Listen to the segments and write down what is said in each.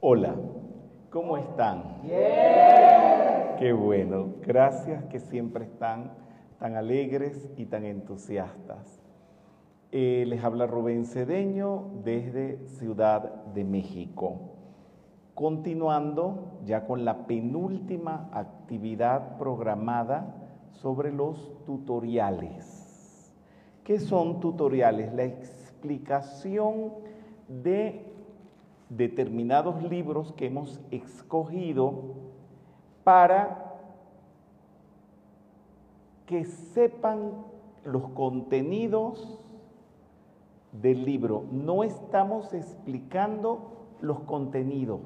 Hola, ¿cómo están? Qué bueno, gracias que siempre están tan alegres y tan entusiastas. Eh, les habla Rubén Cedeño desde Ciudad de México. Continuando ya con la penúltima actividad programada sobre los tutoriales. ¿Qué son tutoriales? La explicación de determinados libros que hemos escogido para que sepan los contenidos del libro. No estamos explicando los contenidos.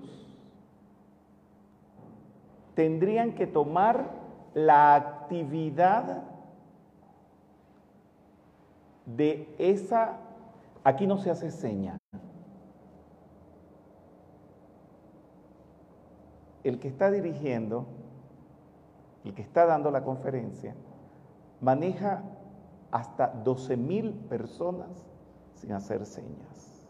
Tendrían que tomar la actividad de esa, aquí no se hace seña. El que está dirigiendo, el que está dando la conferencia, maneja hasta 12 mil personas sin hacer señas.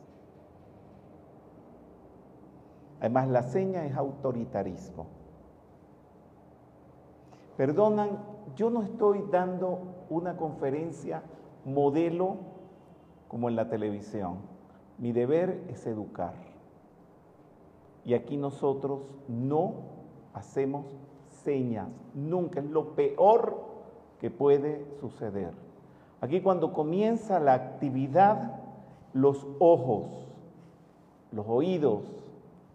Además, la seña es autoritarismo. Perdonan, yo no estoy dando una conferencia modelo como en la televisión. Mi deber es educar. Y aquí nosotros no hacemos señas, nunca es lo peor que puede suceder. Aquí cuando comienza la actividad, los ojos, los oídos,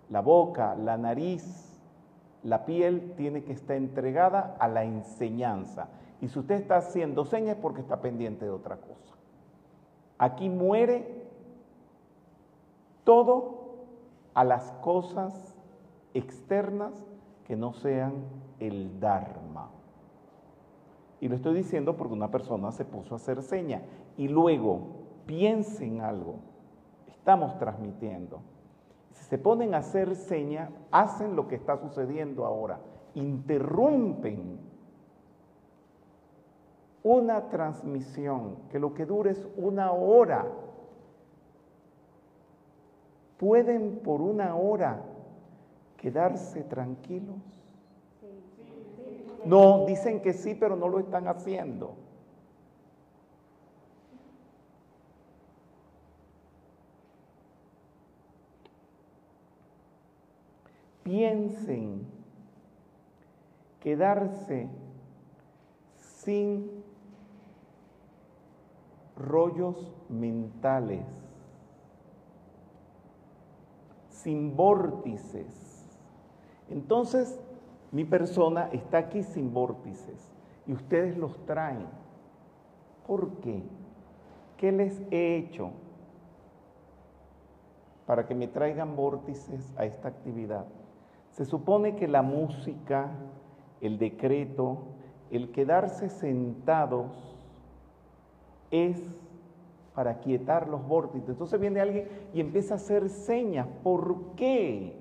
la boca, la nariz, la piel tiene que estar entregada a la enseñanza. Y si usted está haciendo señas es porque está pendiente de otra cosa. Aquí muere todo a las cosas externas que no sean el Dharma. Y lo estoy diciendo porque una persona se puso a hacer seña y luego piense en algo. Estamos transmitiendo. Si se ponen a hacer seña, hacen lo que está sucediendo ahora. Interrumpen una transmisión que lo que dure es una hora. ¿Pueden por una hora quedarse tranquilos? No, dicen que sí, pero no lo están haciendo. Piensen quedarse sin rollos mentales, sin vórtices. Entonces, mi persona está aquí sin vórtices y ustedes los traen. ¿Por qué? ¿Qué les he hecho para que me traigan vórtices a esta actividad? Se supone que la música, el decreto, el quedarse sentados es para quietar los vórtices. Entonces viene alguien y empieza a hacer señas. ¿Por qué?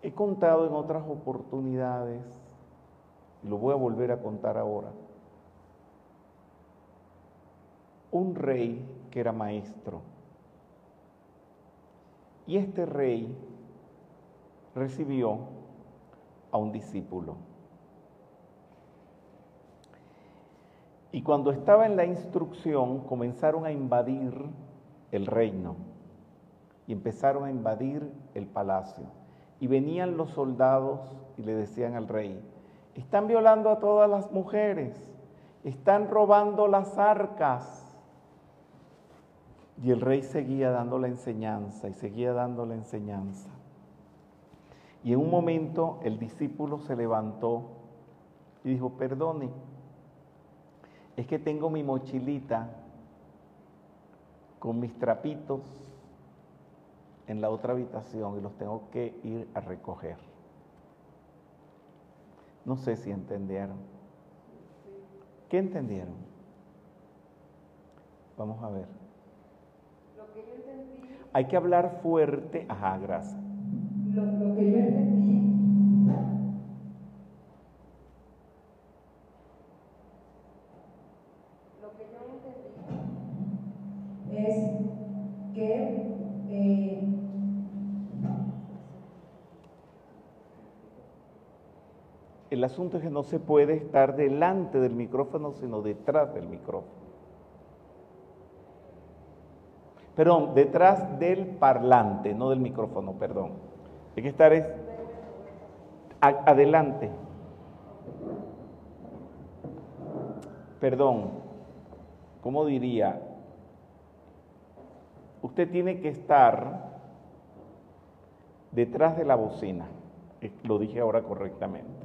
He contado en otras oportunidades, y lo voy a volver a contar ahora, un rey que era maestro. Y este rey recibió a un discípulo. Y cuando estaba en la instrucción, comenzaron a invadir el reino y empezaron a invadir el palacio. Y venían los soldados y le decían al rey, están violando a todas las mujeres, están robando las arcas. Y el rey seguía dando la enseñanza y seguía dando la enseñanza. Y en un momento el discípulo se levantó y dijo, perdone, es que tengo mi mochilita con mis trapitos en la otra habitación y los tengo que ir a recoger. No sé si entendieron. ¿Qué entendieron? Vamos a ver. Lo que yo entendí, Hay que hablar fuerte. Ajá, gracias. lo, lo que yo entendí, El asunto es que no se puede estar delante del micrófono, sino detrás del micrófono. Perdón, detrás del parlante, no del micrófono, perdón. Hay que estar es adelante. Perdón, ¿cómo diría? Usted tiene que estar detrás de la bocina. Lo dije ahora correctamente.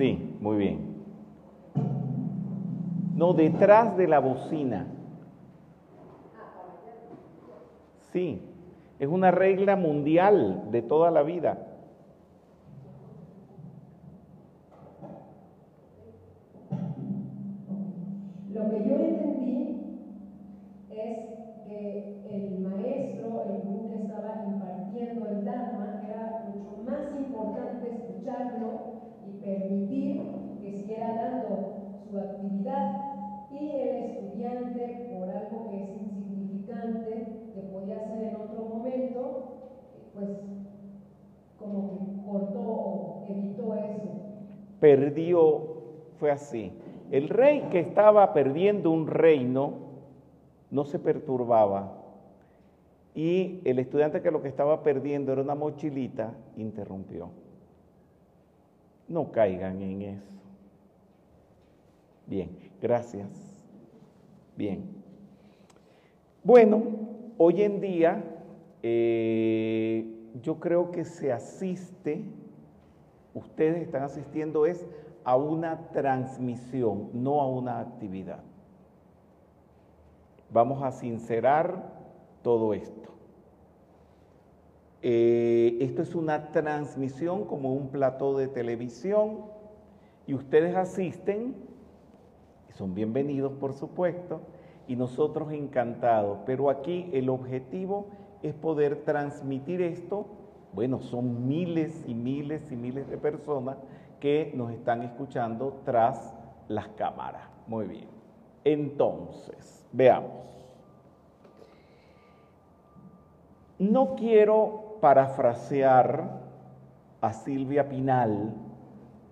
Sí, muy bien. No, detrás de la bocina. Sí, es una regla mundial de toda la vida. Perdió, fue así. El rey que estaba perdiendo un reino no se perturbaba. Y el estudiante que lo que estaba perdiendo era una mochilita, interrumpió. No caigan en eso. Bien, gracias. Bien. Bueno, hoy en día eh, yo creo que se asiste, ustedes están asistiendo es a una transmisión, no a una actividad. Vamos a sincerar todo esto. Eh, esto es una transmisión como un plató de televisión y ustedes asisten, y son bienvenidos por supuesto, y nosotros encantados, pero aquí el objetivo es poder transmitir esto, bueno, son miles y miles y miles de personas que nos están escuchando tras las cámaras. Muy bien. Entonces, veamos. No quiero parafrasear a Silvia Pinal,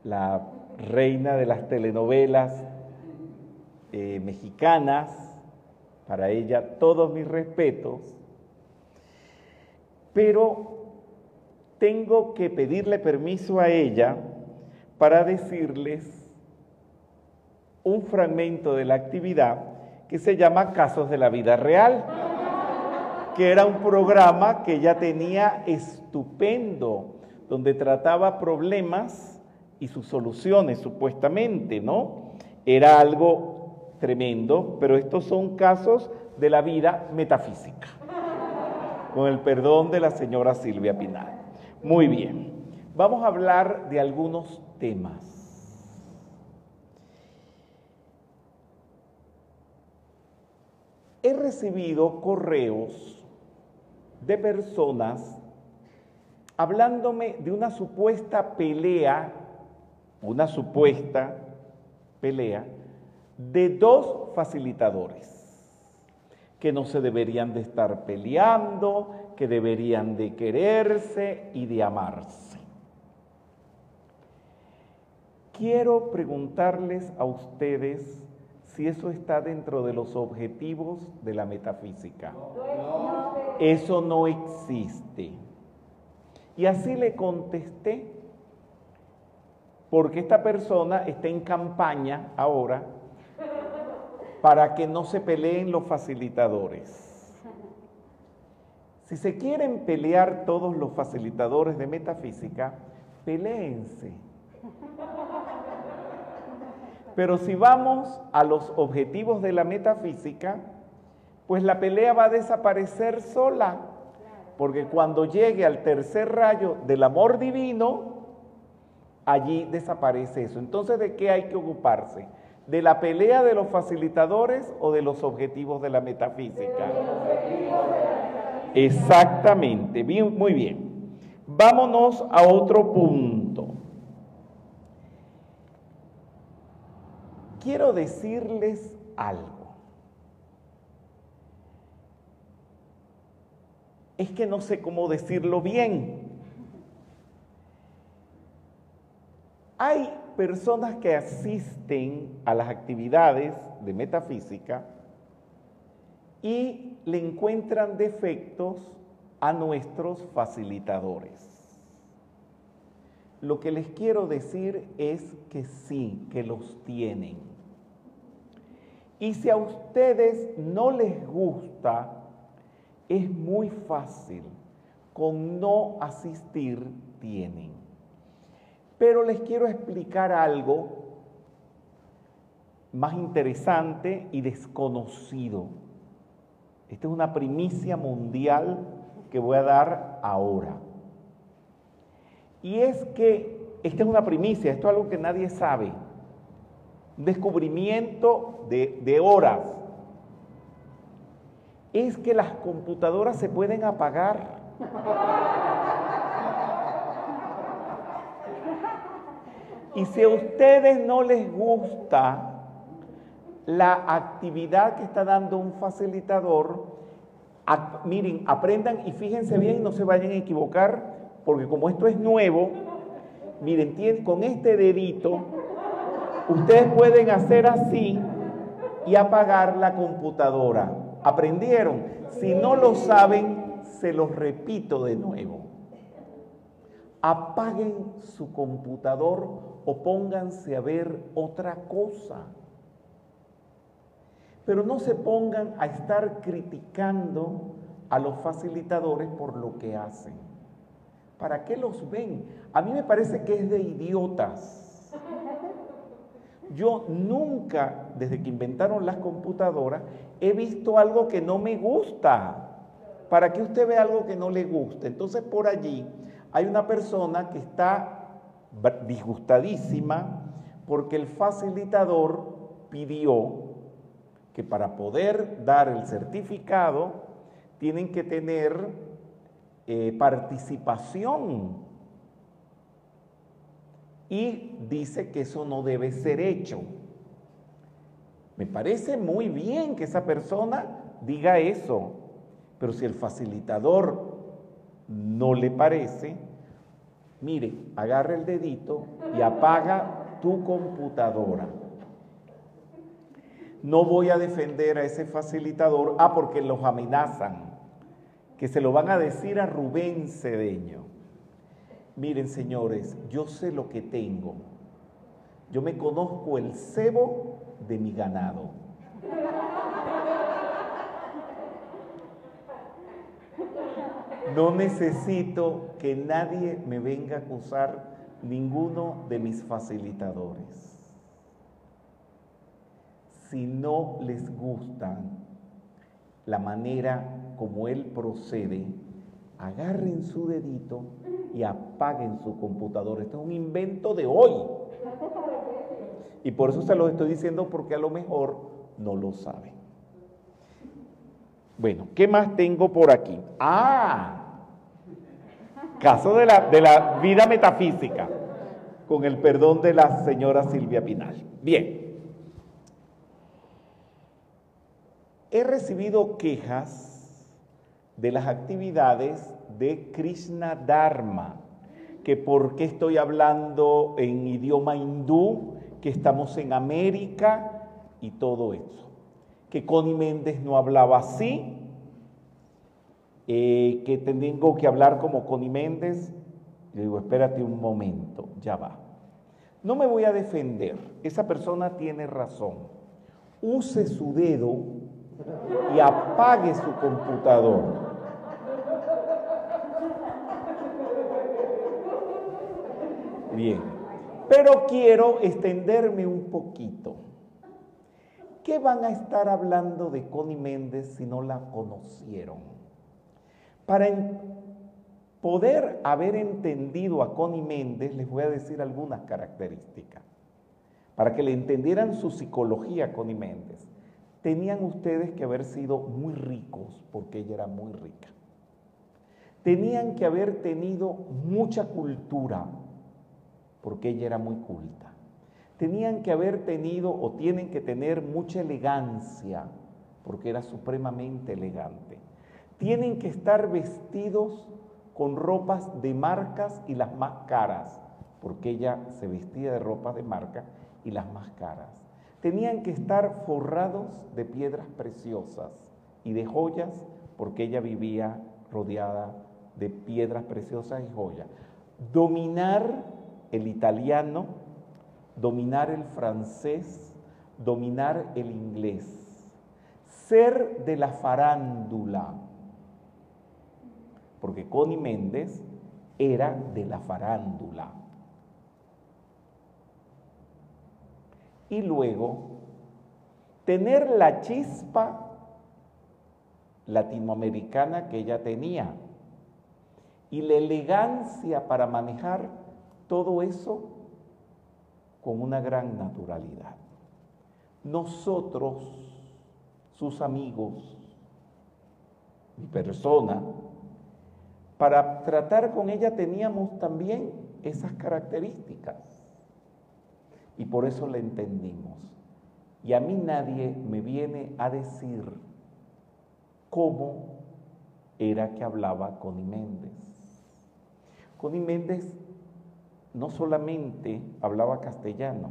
la reina de las telenovelas eh, mexicanas, para ella todos mis respetos, pero tengo que pedirle permiso a ella para decirles un fragmento de la actividad que se llama Casos de la Vida Real, que era un programa que ella tenía estupendo, donde trataba problemas y sus soluciones, supuestamente, ¿no? Era algo tremendo, pero estos son casos de la vida metafísica, con el perdón de la señora Silvia Pinal. Muy bien, vamos a hablar de algunos temas. He recibido correos de personas hablándome de una supuesta pelea, una supuesta pelea de dos facilitadores que no se deberían de estar peleando, que deberían de quererse y de amarse. Quiero preguntarles a ustedes si eso está dentro de los objetivos de la metafísica. Eso no existe. Y así le contesté, porque esta persona está en campaña ahora para que no se peleen los facilitadores. Si se quieren pelear todos los facilitadores de metafísica, peléense. Pero si vamos a los objetivos de la metafísica, pues la pelea va a desaparecer sola, porque cuando llegue al tercer rayo del amor divino, allí desaparece eso. Entonces, ¿de qué hay que ocuparse? ¿De la pelea de los facilitadores o de los objetivos de la metafísica? Exactamente, bien, muy bien. Vámonos a otro punto. quiero decirles algo. Es que no sé cómo decirlo bien. Hay personas que asisten a las actividades de metafísica y le encuentran defectos a nuestros facilitadores. Lo que les quiero decir es que sí, que los tienen. Y si a ustedes no les gusta, es muy fácil. Con no asistir tienen. Pero les quiero explicar algo más interesante y desconocido. Esta es una primicia mundial que voy a dar ahora. Y es que esta es una primicia, esto es algo que nadie sabe. Un descubrimiento de, de horas. Es que las computadoras se pueden apagar. Y si a ustedes no les gusta la actividad que está dando un facilitador, miren, aprendan y fíjense bien, no se vayan a equivocar, porque como esto es nuevo, miren, con este dedito, ustedes pueden hacer así y apagar la computadora. ¿Aprendieron? Si no lo saben, se los repito de nuevo. Apaguen su computador o pónganse a ver otra cosa pero no se pongan a estar criticando a los facilitadores por lo que hacen. ¿Para qué los ven? A mí me parece que es de idiotas. Yo nunca, desde que inventaron las computadoras, he visto algo que no me gusta. ¿Para qué usted ve algo que no le gusta? Entonces por allí hay una persona que está disgustadísima porque el facilitador pidió que para poder dar el certificado tienen que tener eh, participación. Y dice que eso no debe ser hecho. Me parece muy bien que esa persona diga eso, pero si el facilitador no le parece, mire, agarra el dedito y apaga tu computadora. No voy a defender a ese facilitador, ah, porque los amenazan, que se lo van a decir a Rubén Cedeño. Miren, señores, yo sé lo que tengo. Yo me conozco el cebo de mi ganado. No necesito que nadie me venga a acusar ninguno de mis facilitadores si no les gusta la manera como él procede, agarren su dedito y apaguen su computador. Esto es un invento de hoy. Y por eso se lo estoy diciendo porque a lo mejor no lo saben. Bueno, ¿qué más tengo por aquí? Ah, caso de la, de la vida metafísica, con el perdón de la señora Silvia Pinal. Bien. He recibido quejas de las actividades de Krishna Dharma, que por qué estoy hablando en idioma hindú, que estamos en América y todo eso. Que Connie Méndez no hablaba así, eh, que tengo que hablar como Connie Méndez. Yo digo, espérate un momento, ya va. No me voy a defender, esa persona tiene razón. Use su dedo y apague su computador. Bien, pero quiero extenderme un poquito. ¿Qué van a estar hablando de Connie Méndez si no la conocieron? Para poder haber entendido a Connie Méndez, les voy a decir algunas características, para que le entendieran su psicología a Connie Méndez tenían ustedes que haber sido muy ricos porque ella era muy rica. Tenían que haber tenido mucha cultura porque ella era muy culta. tenían que haber tenido o tienen que tener mucha elegancia, porque era supremamente elegante. Tienen que estar vestidos con ropas de marcas y las más caras, porque ella se vestía de ropas de marca y las más caras. Tenían que estar forrados de piedras preciosas y de joyas, porque ella vivía rodeada de piedras preciosas y joyas. Dominar el italiano, dominar el francés, dominar el inglés, ser de la farándula, porque Connie Méndez era de la farándula. Y luego, tener la chispa latinoamericana que ella tenía y la elegancia para manejar todo eso con una gran naturalidad. Nosotros, sus amigos, mi persona, para tratar con ella teníamos también esas características. Y por eso la entendimos. Y a mí nadie me viene a decir cómo era que hablaba Connie Méndez. Connie Méndez no solamente hablaba castellano,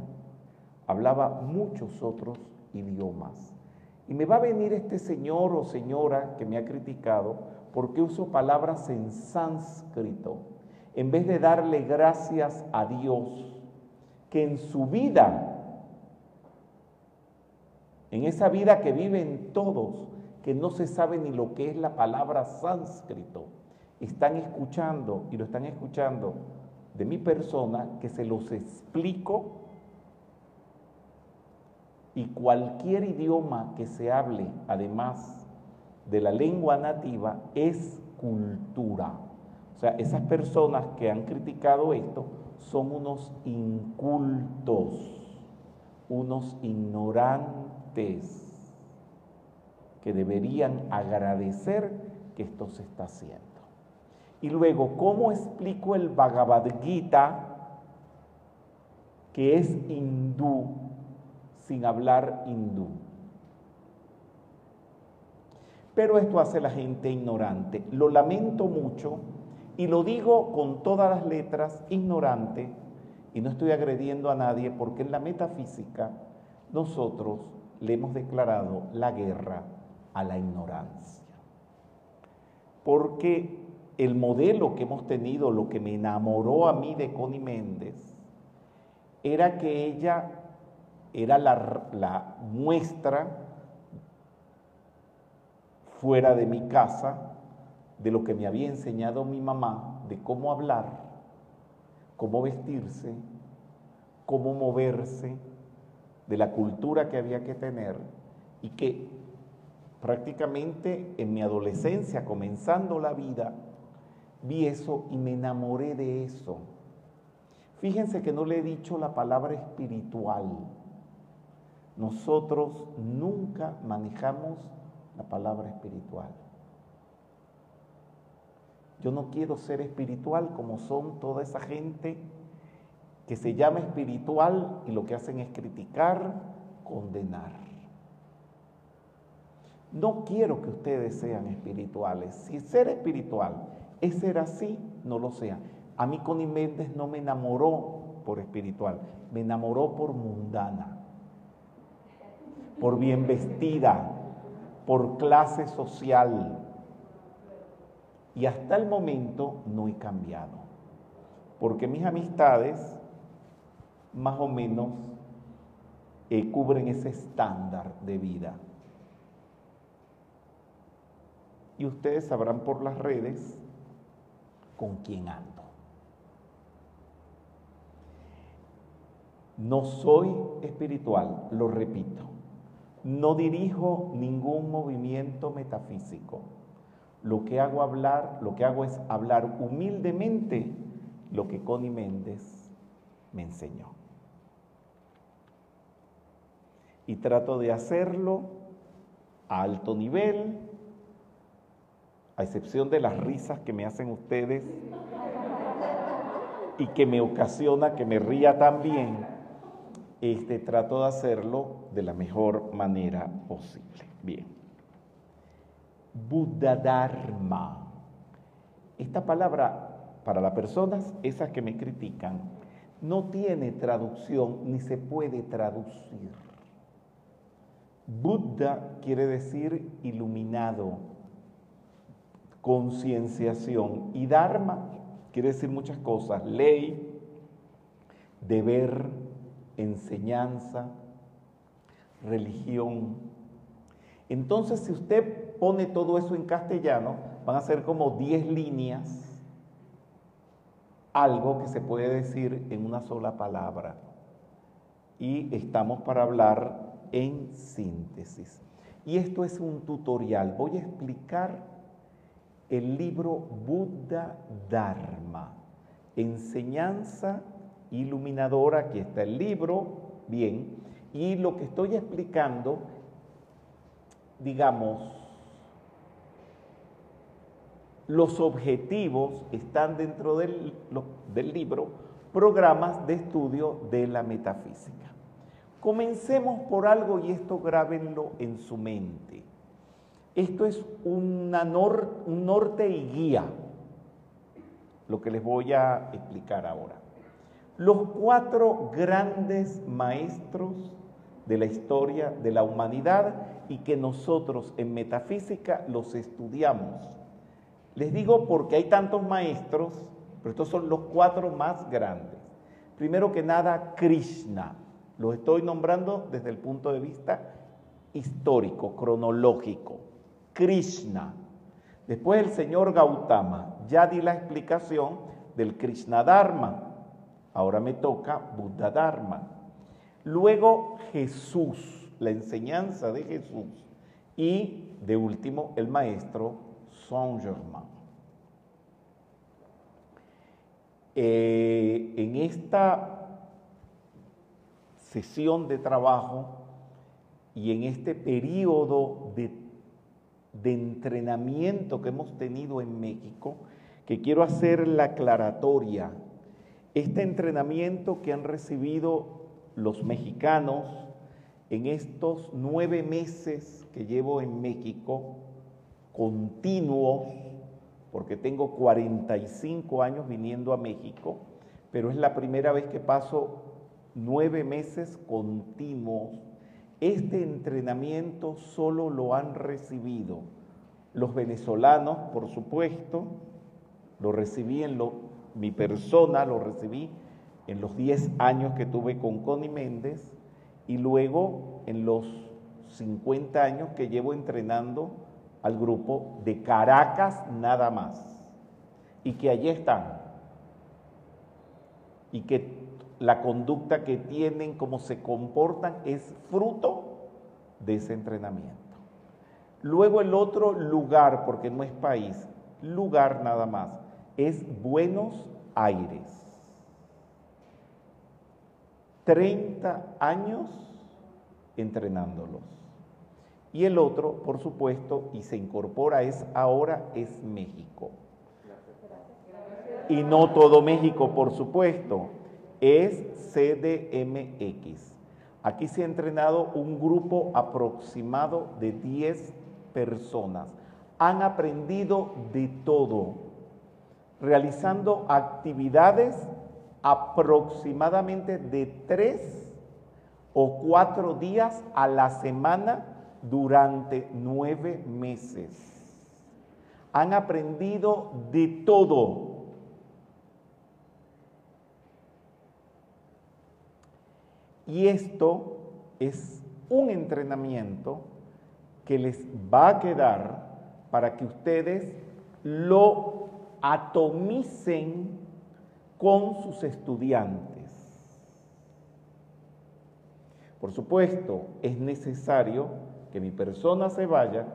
hablaba muchos otros idiomas. Y me va a venir este señor o señora que me ha criticado porque uso palabras en sánscrito en vez de darle gracias a Dios que en su vida, en esa vida que viven todos, que no se sabe ni lo que es la palabra sánscrito, están escuchando y lo están escuchando de mi persona que se los explico y cualquier idioma que se hable, además de la lengua nativa es cultura. O sea, esas personas que han criticado esto son unos incultos, unos ignorantes que deberían agradecer que esto se está haciendo. Y luego, ¿cómo explico el Bhagavad Gita, que es hindú, sin hablar hindú? Pero esto hace la gente ignorante. Lo lamento mucho y lo digo con todas las letras, ignorante, y no estoy agrediendo a nadie porque en la metafísica nosotros le hemos declarado la guerra a la ignorancia. Porque el modelo que hemos tenido, lo que me enamoró a mí de Connie Méndez, era que ella era la, la muestra fuera de mi casa de lo que me había enseñado mi mamá, de cómo hablar, cómo vestirse, cómo moverse, de la cultura que había que tener y que prácticamente en mi adolescencia, comenzando la vida, vi eso y me enamoré de eso. Fíjense que no le he dicho la palabra espiritual. Nosotros nunca manejamos la palabra espiritual. Yo no quiero ser espiritual como son toda esa gente que se llama espiritual y lo que hacen es criticar, condenar. No quiero que ustedes sean espirituales. Si ser espiritual es ser así, no lo sean. A mí Connie Méndez no me enamoró por espiritual, me enamoró por mundana, por bien vestida, por clase social. Y hasta el momento no he cambiado. Porque mis amistades más o menos eh, cubren ese estándar de vida. Y ustedes sabrán por las redes con quién ando. No soy espiritual, lo repito. No dirijo ningún movimiento metafísico. Lo que hago hablar, lo que hago es hablar humildemente lo que Connie Méndez me enseñó. Y trato de hacerlo a alto nivel, a excepción de las risas que me hacen ustedes y que me ocasiona que me ría también este, trato de hacerlo de la mejor manera posible. Bien. Buddha Dharma. Esta palabra, para las personas, esas que me critican, no tiene traducción ni se puede traducir. Buddha quiere decir iluminado, concienciación y Dharma quiere decir muchas cosas, ley, deber, enseñanza, religión. Entonces, si usted pone todo eso en castellano, van a ser como 10 líneas, algo que se puede decir en una sola palabra. Y estamos para hablar en síntesis. Y esto es un tutorial. Voy a explicar el libro Buddha Dharma, enseñanza iluminadora, aquí está el libro, bien, y lo que estoy explicando, digamos, los objetivos están dentro del, libro, programas de estudio de la metafísica. Comencemos por algo y esto grábenlo en su mente. Esto es un norte y guía, lo que les voy a explicar ahora. Los cuatro grandes maestros de la historia de la humanidad y que nosotros en metafísica los estudiamos. Les digo porque hay tantos maestros, pero estos son los cuatro más grandes. Primero que nada, Krishna. Los estoy nombrando desde el punto de vista histórico, cronológico. Krishna. Después el señor Gautama. Ya di la explicación del Krishna Dharma. Ahora me toca Buddha Dharma. Luego Jesús, la enseñanza de Jesús. Y de último el maestro Eh, en esta sesión de trabajo y en este periodo de de entrenamiento que hemos tenido en México, que quiero hacer la aclaratoria. Este entrenamiento que han recibido los mexicanos en estos nueve meses que llevo en México, continuos, porque tengo 45 años viniendo a México, pero es la primera vez que paso nueve meses continuos. Este entrenamiento solo lo han recibido los venezolanos, por supuesto, lo recibí en lo, mi persona, lo recibí en los 10 años que tuve con Connie Méndez y luego en los 50 años que llevo entrenando al grupo de Caracas nada más. Y que allí están. Y que la conducta que tienen, cómo se comportan, es fruto de ese entrenamiento. Luego el otro lugar, porque no es país, lugar nada más, es Buenos Aires. 30 años entrenándolos. Y el otro, por supuesto, y se incorpora es ahora, es México. Y no todo México, por supuesto es CDMX. Aquí se ha entrenado un grupo aproximado de 10 personas. Han aprendido de todo, realizando actividades aproximadamente de 3 o 4 días a la semana durante nueve meses. Han aprendido de todo Y esto es un entrenamiento que les va a quedar para que ustedes lo atomicen con sus estudiantes. Por supuesto, es necesario que mi persona se vaya,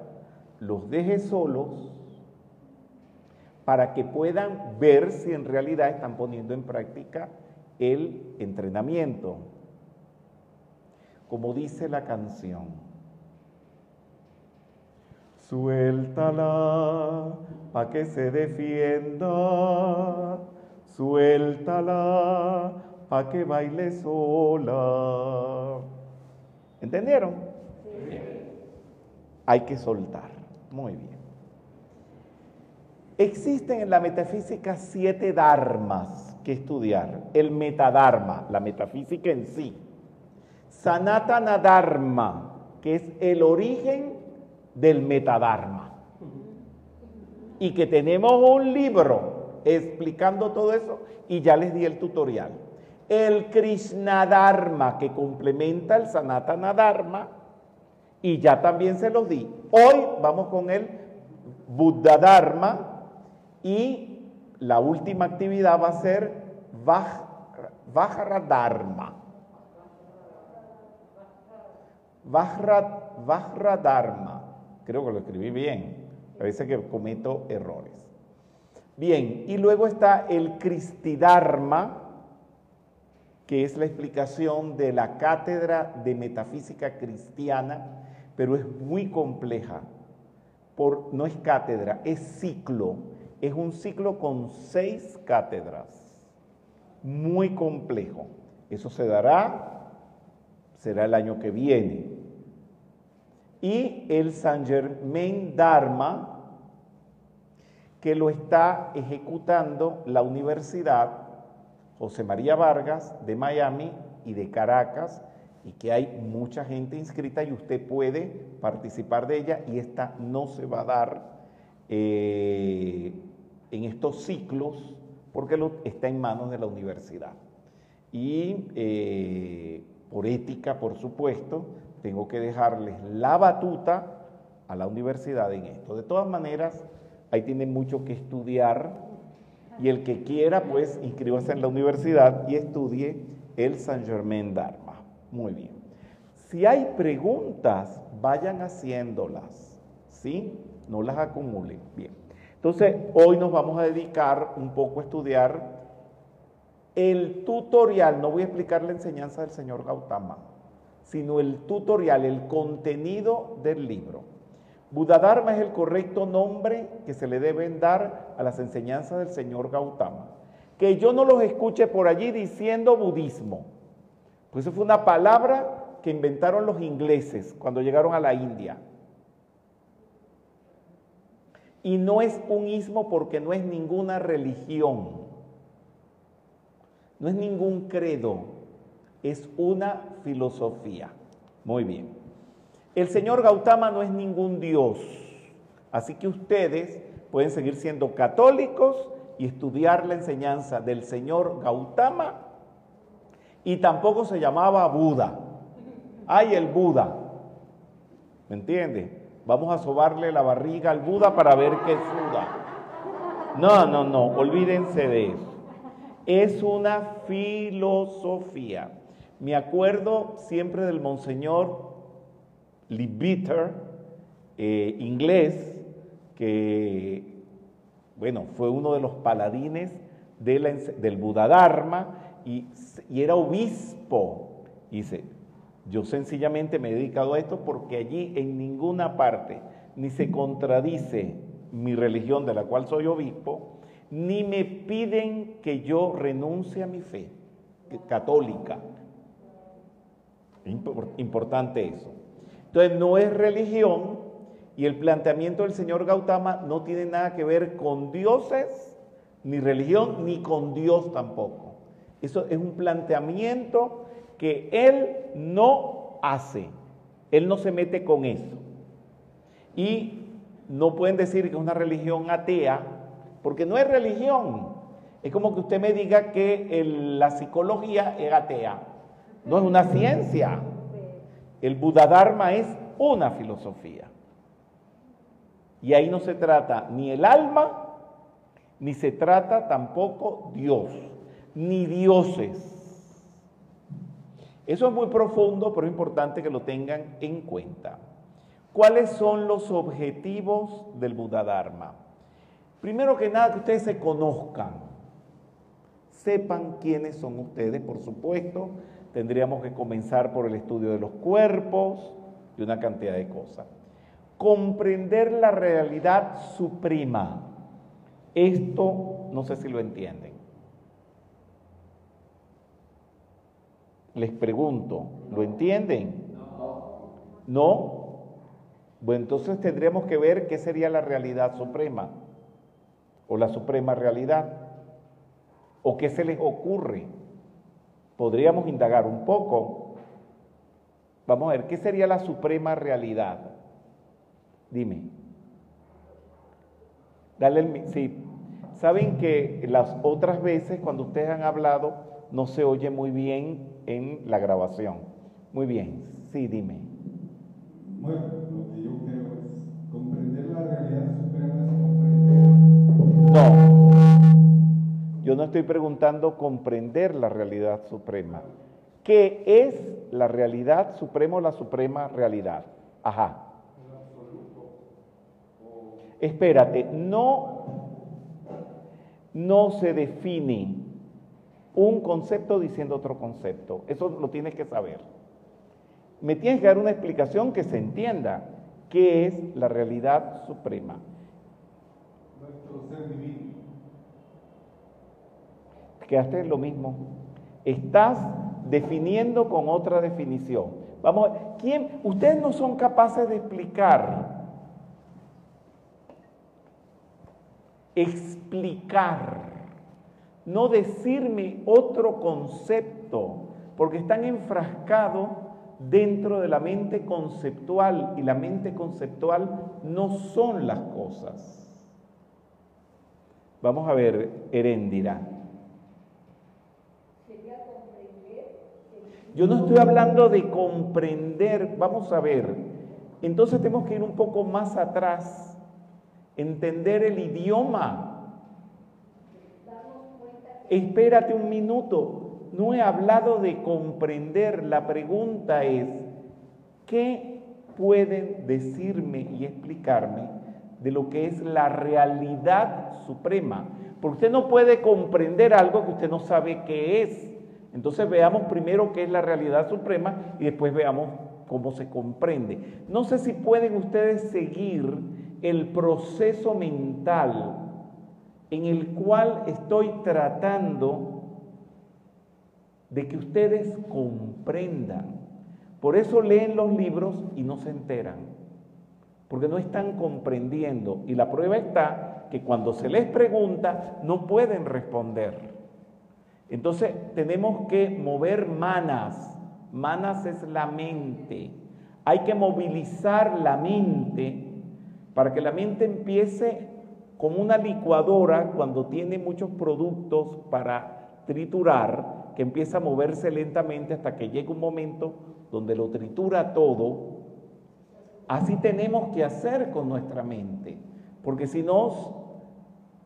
los deje solos, para que puedan ver si en realidad están poniendo en práctica el entrenamiento como dice la canción. Suéltala pa' que se defienda, suéltala pa' que baile sola. ¿Entendieron? Hay que soltar. Muy bien. Existen en la metafísica siete dharmas que estudiar. El metadharma, la metafísica en sí. Sanatana Dharma, que es el origen del metadharma. Y que tenemos un libro explicando todo eso y ya les di el tutorial. El Krishna Dharma, que complementa el Sanatana Dharma, y ya también se los di. Hoy vamos con el Buddha Dharma y la última actividad va a ser Vajra Dharma. Vajra, Dharma. Creo que lo escribí bien. Parece que cometo errores. Bien, y luego está el Kristidharma, que es la explicación de la cátedra de metafísica cristiana, pero es muy compleja. No es cátedra, es ciclo. Es un ciclo con seis cátedras. Muy complejo. Eso se dará, será el año que viene. Y el San Germain Dharma, que lo está ejecutando la Universidad José María Vargas de Miami y de Caracas, y que hay mucha gente inscrita y usted puede participar de ella y esta no se va a dar eh, en estos ciclos porque está en manos de la universidad. Y eh, por ética, por supuesto, tengo que dejarles la batuta a la universidad en esto. De todas maneras, ahí tiene mucho que estudiar y el que quiera, pues inscríbase en la universidad y estudie el San Germain Dharma. Muy bien. Si hay preguntas, vayan haciéndolas, ¿sí? No las acumulen. Bien. Entonces, hoy nos vamos a dedicar un poco a estudiar el tutorial. No voy a explicar la enseñanza del señor Gautama, sino el tutorial, el contenido del libro. Buddha es el correcto nombre que se le deben dar a las enseñanzas del señor Gautama. Que yo no los escuche por allí diciendo budismo. Pues eso fue una palabra que inventaron los ingleses cuando llegaron a la India. Y no es un ismo porque no es ninguna religión, no es ningún credo, es una filosofía. Muy bien. El señor Gautama no es ningún dios, así que ustedes pueden seguir siendo católicos y estudiar la enseñanza del señor Gautama y tampoco se llamaba Buda. Ay, el Buda. ¿Me entiende? Vamos a sobarle la barriga al Buda para ver qué suda. No, no, no, olvídense de eso. Es una filosofía. Me acuerdo siempre del monseñor Libiter, eh, inglés, que, bueno, fue uno de los paladines del Buda Dharma y, era obispo. dice, yo sencillamente me he dedicado a esto porque allí en ninguna parte ni se contradice mi religión de la cual soy obispo, ni me piden que yo renuncie a mi fe católica. Importante eso. Entonces no es religión y el planteamiento del señor Gautama no tiene nada que ver con dioses, ni religión, ni con Dios tampoco. Eso es un planteamiento que él no hace. Él no se mete con eso. Y no pueden decir que es una religión atea, porque no es religión. Es como que usted me diga que la psicología es atea. No es una ciencia. El Buddha es una filosofía. Y ahí no se trata ni el alma, ni se trata tampoco Dios ni dioses. Eso es muy profundo, pero es importante que lo tengan en cuenta. ¿Cuáles son los objetivos del Buda Dharma? Primero que nada, que ustedes se conozcan, sepan quiénes son ustedes, por supuesto. Tendríamos que comenzar por el estudio de los cuerpos y una cantidad de cosas. Comprender la realidad suprema. Esto no sé si lo entienden. Les pregunto, ¿lo entienden? No. Bueno, entonces tendremos que ver qué sería la realidad suprema o la suprema realidad o qué se les ocurre. Podríamos indagar un poco. Vamos a ver, ¿qué sería la suprema realidad? Dime. Dale el... Sí. Saben que las otras veces cuando ustedes han hablado no se oye muy bien en la grabación. Muy bien. Sí, dime. Bueno, lo que yo creo es comprender la realidad suprema es comprender. No. Yo no estoy preguntando comprender la realidad suprema. ¿Qué es la realidad suprema o la suprema realidad? Ajá. Espérate, no, no se define un concepto diciendo otro concepto. Eso lo tienes que saber. Me tienes que dar una explicación que se entienda qué es la realidad suprema. Nuestro ser divino. Quedaste en lo mismo. Estás definiendo con otra definición. Vamos, ¿quién? Ustedes no son capaces de explicar explicar, no decirme otro concepto, porque están enfrascados dentro de la mente conceptual y la mente conceptual no son las cosas. Vamos a ver, Heréndira. Yo no estoy hablando de comprender, vamos a ver. Entonces tenemos que ir un poco más atrás entender el idioma. Espérate un minuto, no he hablado de comprender, la pregunta es, ¿qué pueden decirme y explicarme de lo que es la realidad suprema? Porque usted no puede comprender algo que usted no sabe qué es. Entonces veamos primero qué es la realidad suprema y después veamos cómo se comprende. No sé si pueden ustedes seguir el proceso mental en el cual estoy tratando de que ustedes comprendan. Por eso leen los libros y no se enteran, porque no están comprendiendo. Y la prueba está que cuando se les pregunta no pueden responder. Entonces tenemos que mover manas. Manas es la mente. Hay que movilizar la mente para que la mente empiece como una licuadora cuando tiene muchos productos para triturar, que empieza a moverse lentamente hasta que llega un momento donde lo tritura todo. Así tenemos que hacer con nuestra mente, porque si no,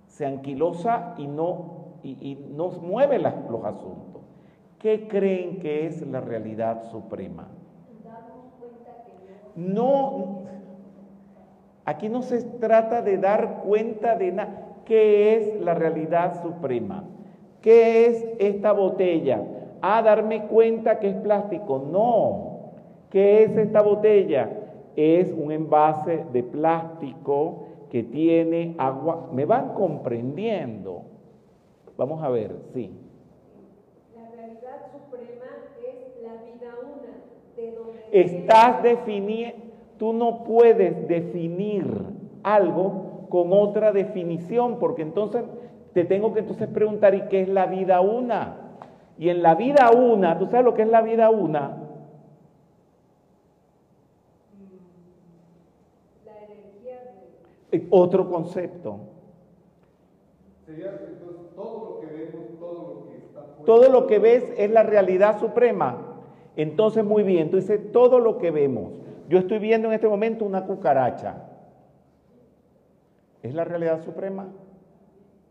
se anquilosa y no y, nos mueve los asuntos. ¿Qué creen que es la realidad suprema? No, Aquí no se trata de dar cuenta de nada. ¿Qué es la realidad suprema? ¿Qué es esta botella? Ah, darme cuenta que es plástico. No. ¿Qué es esta botella? Es un envase de plástico que tiene agua. ¿Me van comprendiendo? Vamos a ver, sí. La realidad suprema es la vida una. De donde Estás definiendo Tú no puedes definir algo con otra definición, porque entonces te tengo que entonces preguntar, ¿y qué es la vida una? Y en la vida una, ¿tú sabes lo que es la vida una? La energía de... Otro concepto. Sería entonces todo lo que vemos, todo lo que está Todo lo que ves es la realidad suprema. Entonces, muy bien, tú dices todo lo que vemos. Yo estoy viendo en este momento una cucaracha. ¿Es la realidad suprema?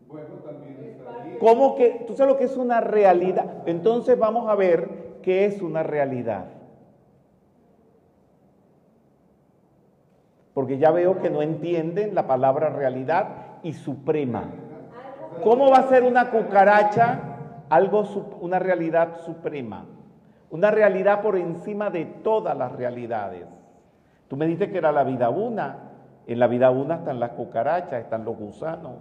Bueno, también está ¿Cómo que? ¿Tú sabes lo que es una realidad? Entonces vamos a ver qué es una realidad. Porque ya veo que no entienden la palabra realidad y suprema. ¿Cómo va a ser una cucaracha algo, una realidad suprema? Una realidad por encima de todas las realidades. Tú me dijiste que era la vida una. En la vida una están las cucarachas, están los gusanos.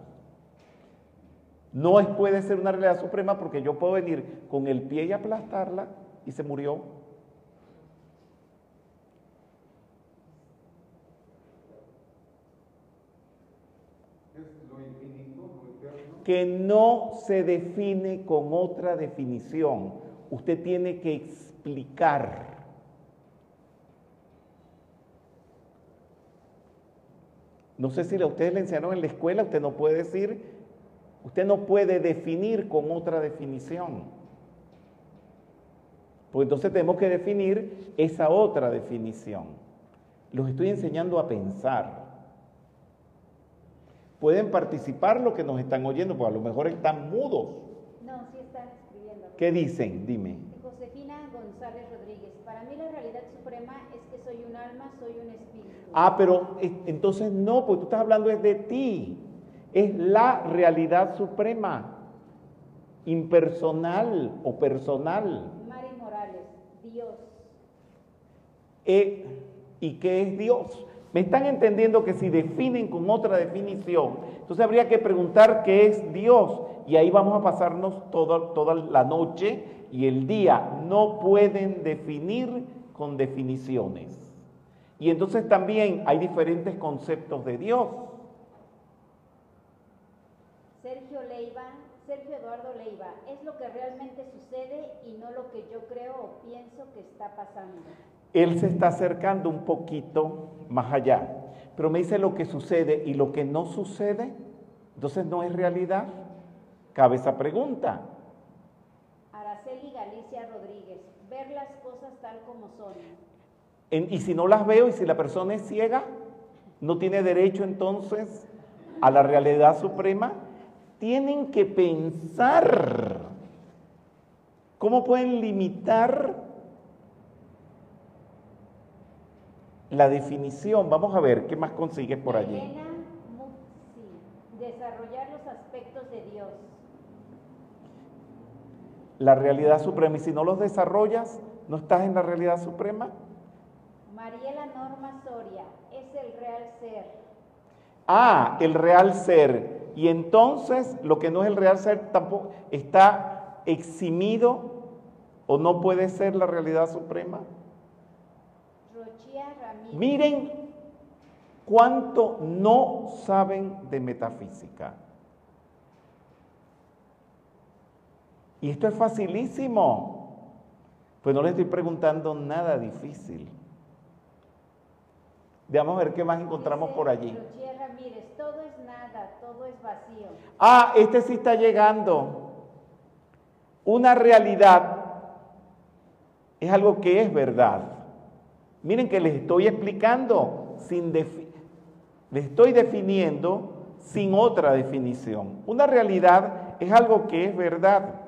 No es, puede ser una realidad suprema porque yo puedo venir con el pie y aplastarla y se murió. que no se define con otra definición. Usted tiene que explicar No sé si a ustedes le enseñaron en la escuela, usted no puede decir, usted no puede definir con otra definición. Pues entonces tenemos que definir esa otra definición. Los estoy enseñando a pensar. Pueden participar los que nos están oyendo, porque a lo mejor están mudos. No, sí están escribiendo. ¿Qué dicen? Dime. Josefina González Rodríguez. Para mí la realidad suprema es que soy un alma, soy un espíritu. Ah, pero eh, entonces no, porque tú estás hablando es de ti. Es la realidad suprema, impersonal o personal. Mari Morales, Dios. Eh, ¿Y qué es Dios? ¿Me están entendiendo que si definen con otra definición, entonces habría que preguntar qué es Dios? Y ahí vamos a pasarnos toda, toda la noche y el día. No pueden definir con definiciones. Y entonces también hay diferentes conceptos de Dios. Sergio Leiva, Sergio Eduardo Leiva, es lo que realmente sucede y no lo que yo creo o pienso que está pasando. Él se está acercando un poquito más allá, pero me dice lo que sucede y lo que no sucede, entonces no es realidad. Cabe esa pregunta. Araceli Galicia Rodríguez, ver las cosas tal como son. En- y si no las veo y si la persona es ciega, no tiene derecho entonces a la realidad suprema. Tienen que pensar cómo pueden limitar la definición. Vamos a ver qué más consigues por allí. Elena Muxi, desarrollar los aspectos de Dios. La realidad suprema. Y si no los desarrollas, no estás en la realidad suprema. Mariela Norma Soria, es el real ser. Ah, el real ser. Y entonces lo que no es el real ser tampoco está eximido o no puede ser la realidad suprema. Ramírez. Miren cuánto no saben de metafísica. Y esto es facilísimo. Pues no le estoy preguntando nada difícil. Veamos a ver qué más encontramos por allí. Ramírez, todo es nada, todo es vacío. Ah, este sí está llegando. Una realidad es algo que es verdad. Miren que les estoy explicando sin les estoy definiendo sin otra definición. Una realidad es algo que es verdad,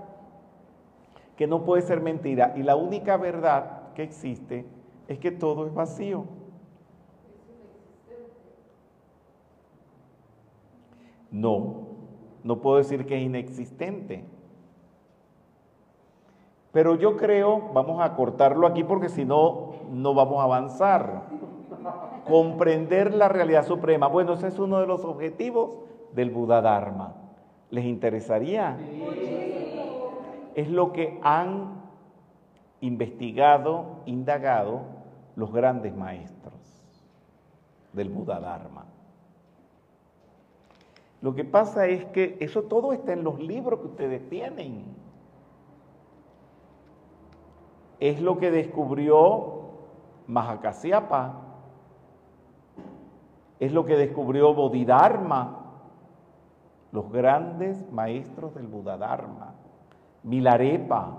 que no puede ser mentira. Y la única verdad que existe es que todo es vacío. No, no puedo decir que es inexistente. Pero yo creo, vamos a cortarlo aquí porque si no, no vamos a avanzar. Comprender la realidad suprema. Bueno, ese es uno de los objetivos del Buda Dharma. ¿Les interesaría? Es lo que han investigado, indagado los grandes maestros del Buda Dharma. Lo que pasa es que eso todo está en los libros que ustedes tienen. Es lo que descubrió Mahakasyapa. Es lo que descubrió Bodhidharma, los grandes maestros del Buddha-dharma, Milarepa.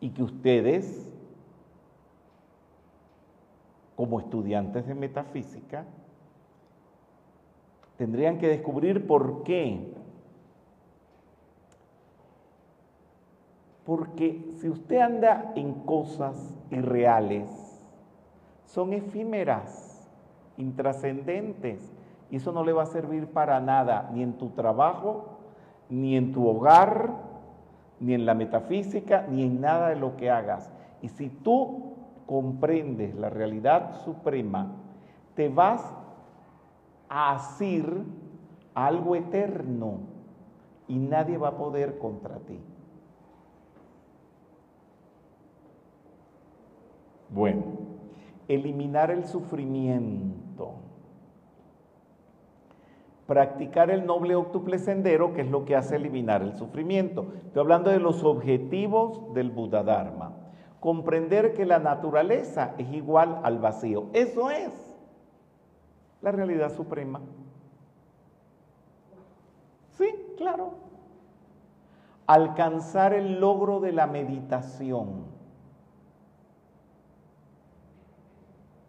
Y que ustedes, como estudiantes de metafísica, tendrían que descubrir por qué. Porque si usted anda en cosas irreales, son efímeras, intrascendentes, y eso no le va a servir para nada, ni en tu trabajo, ni en tu hogar, ni en la metafísica, ni en nada de lo que hagas. Y si tú comprendes la realidad suprema, te vas a asir a algo eterno y nadie va a poder contra ti. Bueno, eliminar el sufrimiento. Practicar el noble octuple sendero, que es lo que hace eliminar el sufrimiento. Estoy hablando de los objetivos del Buda Dharma. Comprender que la naturaleza es igual al vacío. Eso es la realidad suprema. Sí, claro. Alcanzar el logro de la meditación.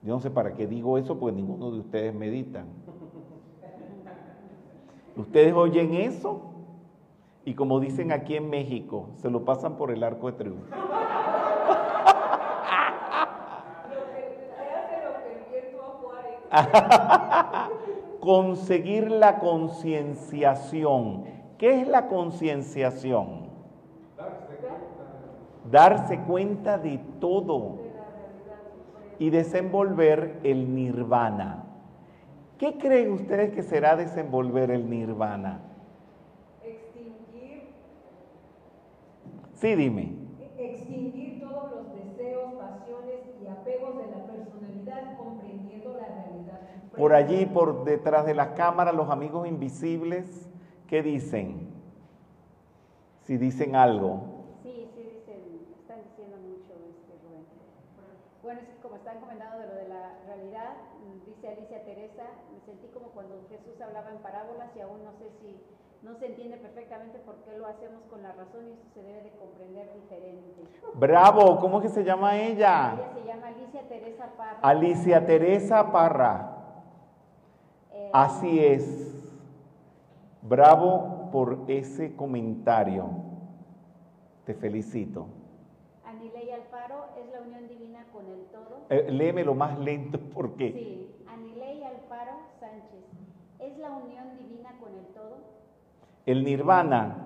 Yo no sé para qué digo eso, porque ninguno de ustedes meditan. Ustedes oyen eso y como dicen aquí en México, se lo pasan por el arco de triunfo. Conseguir la concienciación. ¿Qué es la concienciación? Darse cuenta de todo y desenvolver el nirvana. ¿Qué creen ustedes que será desenvolver el nirvana? Extinguir. Sí, dime. Extinguir todos los deseos, pasiones y apegos de la personalidad, comprendiendo la realidad. Por allí, por detrás de las cámaras, los amigos invisibles, ¿qué dicen? Si dicen algo. Sí, sí, dicen, están diciendo mucho, este, Rubén. Bueno, es como están comentando de lo de la realidad, dice Alicia Teresa, me sentí como cuando Jesús hablaba en parábolas y aún no sé si no se entiende perfectamente por qué lo hacemos con la razón y eso se debe de comprender diferente. Bravo, ¿cómo que se llama ella? Ella se llama Alicia Teresa Parra. Alicia Teresa Parra. Eh, Así es. Bravo por ese comentario. Te felicito. Anilei Alfaro es la unión divina con el todo. Eh, léemelo más lento porque Sí, Anilei Alfaro Sánchez. ¿Es la unión divina con el todo? el nirvana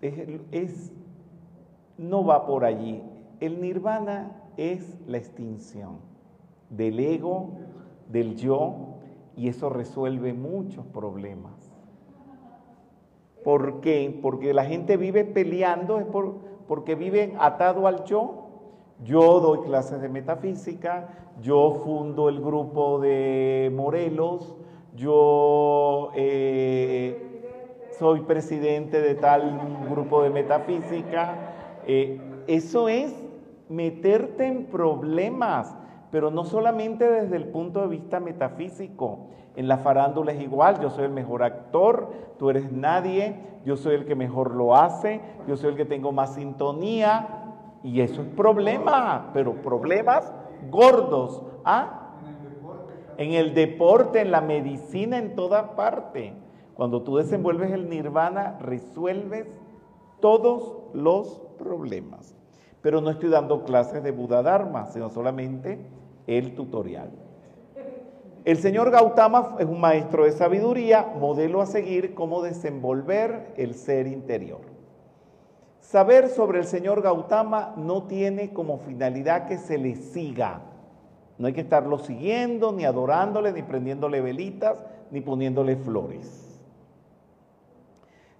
es, es- no va por allí. El nirvana es la extinción del ego, del yo, y eso resuelve muchos problemas. ¿Por qué? Porque la gente vive peleando, es por- porque viven atado al yo. Yo doy clases de metafísica, yo fundo el grupo de Morelos, yo eh, soy presidente de tal grupo de metafísica. Eh, eso es meterte en problemas, pero no solamente desde el punto de vista metafísico. En la farándula es igual, yo soy el mejor actor, tú eres nadie, yo soy el que mejor lo hace, yo soy el que tengo más sintonía, y eso es problema, pero problemas gordos. ¿Ah? En el deporte, en la medicina, en toda parte. Cuando tú desenvuelves el nirvana, resuelves todos los problemas. Pero no estoy dando clases de Buda Dharma, sino solamente el tutorial. El señor Gautama es un maestro de sabiduría, modelo a seguir cómo desenvolver el ser interior. Saber sobre el señor Gautama no tiene como finalidad que se le siga. No hay que estarlo siguiendo, ni adorándole, ni prendiéndole velitas, ni poniéndole flores.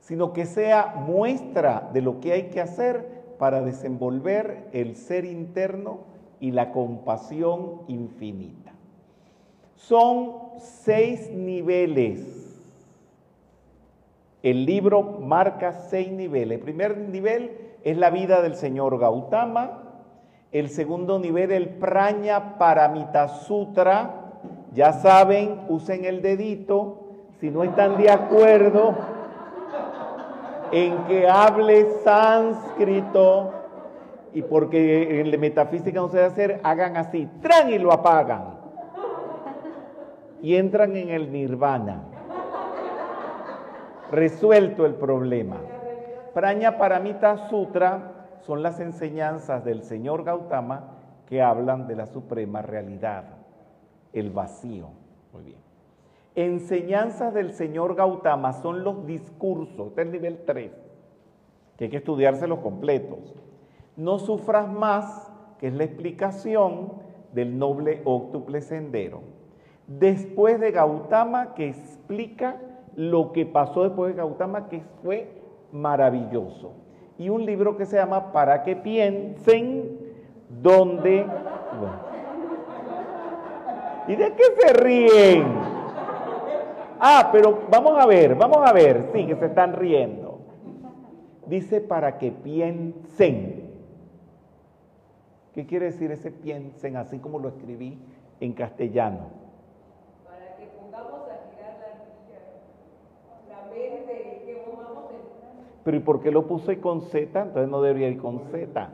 Sino que sea muestra de lo que hay que hacer para desenvolver el ser interno y la compasión infinita. Son seis niveles. El libro marca seis niveles. El primer nivel es la vida del señor Gautama. El segundo nivel, el Praña Paramita Sutra. Ya saben, usen el dedito. Si no están de acuerdo en que hable sánscrito, y porque en la metafísica no se debe hacer, hagan así, tran y lo apagan. Y entran en el nirvana. Resuelto el problema. Praña Paramita Sutra son las enseñanzas del señor Gautama que hablan de la suprema realidad, el vacío. Muy bien. Enseñanzas del señor Gautama son los discursos, este es el nivel 3, que hay que estudiárselos completos. No sufras más, que es la explicación del noble octuple sendero. Después de Gautama, que explica lo que pasó después de Gautama, que fue maravilloso. Y un libro que se llama Para que piensen, donde... ¿Y de qué se ríen? Ah, pero vamos a ver, vamos a ver, sí, que se están riendo. Dice para que piensen. ¿Qué quiere decir ese piensen, así como lo escribí en castellano? Para que pongamos a girar la, la mente, que pongamos el... Pero ¿y por qué lo puse con Z? Entonces no debería ir con Z.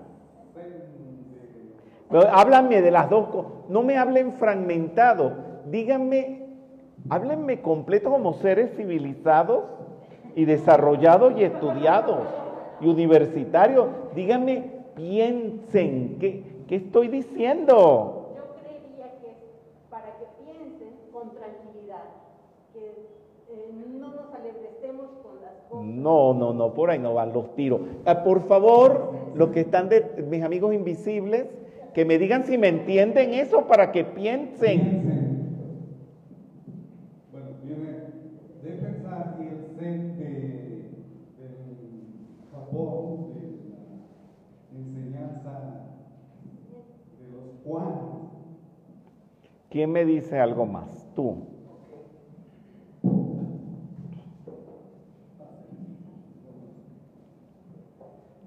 Pero háblanme de las dos cosas. No me hablen fragmentado. Díganme, háblenme completo como seres civilizados y desarrollados y estudiados y universitarios. Díganme, piensen, ¿qué, qué estoy diciendo? Yo creería que es para que piensen con tranquilidad, que eh, no nos alebrestemos con las cosas. No, no, no, por ahí no van los tiros. Ah, por favor, los que están de mis amigos invisibles, que me digan si me entienden eso para que piensen. Piensen. Bueno, viene de pensar y el zen de, del Japón, de la enseñanza Juanes. ¿Quién me dice algo más? Tú.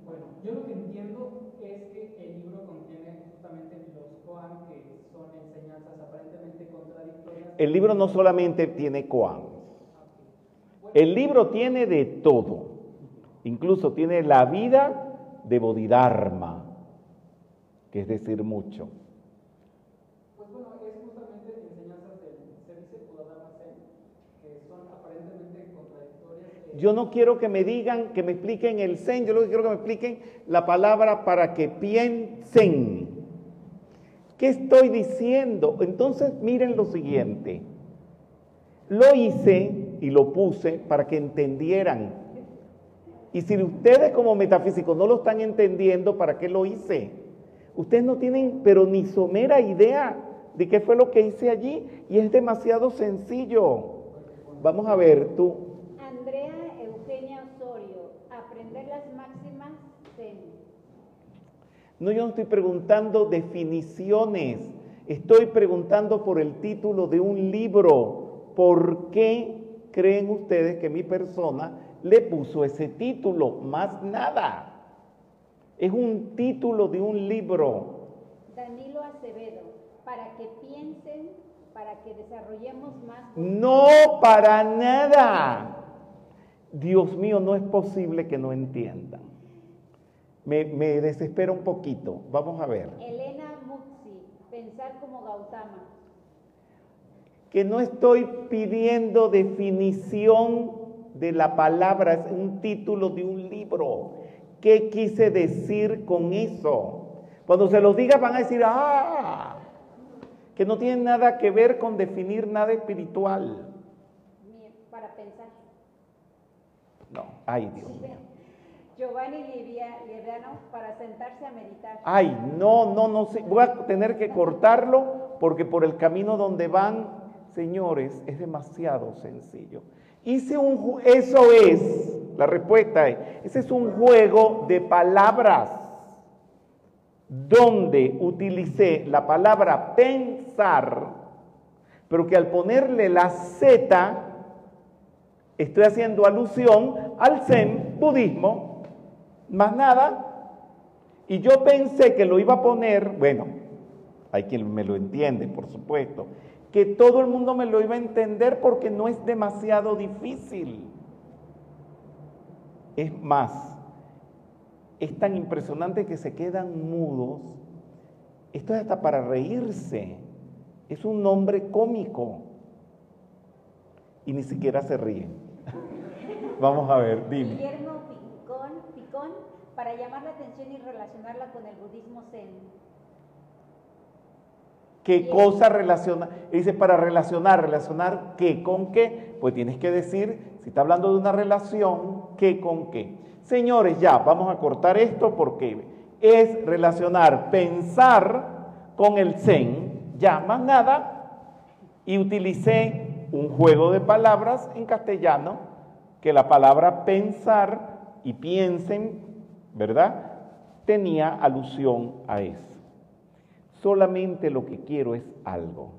Bueno, yo lo que entiendo es que el libro contiene justamente los koan, que son enseñanzas aparentemente contradictorias. El libro no solamente tiene koan. El libro tiene de todo. Incluso tiene la vida de Bodhidharma, que es decir mucho. Pues bueno, es justamente enseñanzas del, se dice Bodhidharma Zen, que son aparentemente contradictorias. eh, Yo no quiero que me digan, que me expliquen el zen, yo lo que quiero que me expliquen la palabra para que piensen. ¿Qué estoy diciendo? Entonces miren lo siguiente. Lo hice y lo puse para que entendieran. Y si ustedes como metafísicos no lo están entendiendo, ¿para qué lo hice? Ustedes no tienen pero ni somera idea de qué fue lo que hice allí y es demasiado sencillo. Vamos a ver, tú, No, yo no estoy preguntando definiciones, estoy preguntando por el título de un libro. ¿Por qué creen ustedes que mi persona le puso ese título? Más nada. Es un título de un libro. Danilo Acevedo, para que piensen, para que desarrollemos más. No para nada. Dios mío, no es posible que no entiendan. Me, me desespera un poquito. Vamos a ver. Elena Muxi, pensar como Gautama. que no estoy pidiendo definición de la palabra, es un título de un libro. ¿Qué quise decir con eso? Cuando se los diga van a decir, ah, que no tiene nada que ver con definir nada espiritual. Para pensar. No, ay Dios mío. Giovanni Livia- Liviano, para sentarse a meditar. Ay, no, no, no, sí, voy a tener que cortarlo porque por el camino donde van, señores, es demasiado sencillo. Hice un, eso es, la respuesta es, ese es un juego de palabras donde utilicé la palabra pensar, pero que al ponerle la Z, estoy haciendo alusión al Zen budismo, más nada, y yo pensé que lo iba a poner, bueno, hay quien me lo entiende, por supuesto, que todo el mundo me lo iba a entender porque no es demasiado difícil. Es más, es tan impresionante que se quedan mudos. Esto es hasta para reírse. Es un nombre cómico. Y ni siquiera se ríen. Vamos a ver, dime. Para llamar la atención y relacionarla con el budismo zen. ¿Qué cosa relaciona? Dice para relacionar, relacionar qué con qué. Pues tienes que decir, si está hablando de una relación, qué con qué. Señores, ya, vamos a cortar esto porque es relacionar pensar con el zen, ya más nada, y utilicé un juego de palabras en castellano, que la palabra pensar y piensen, ¿verdad? Tenía alusión a eso. Solamente lo que quiero es algo.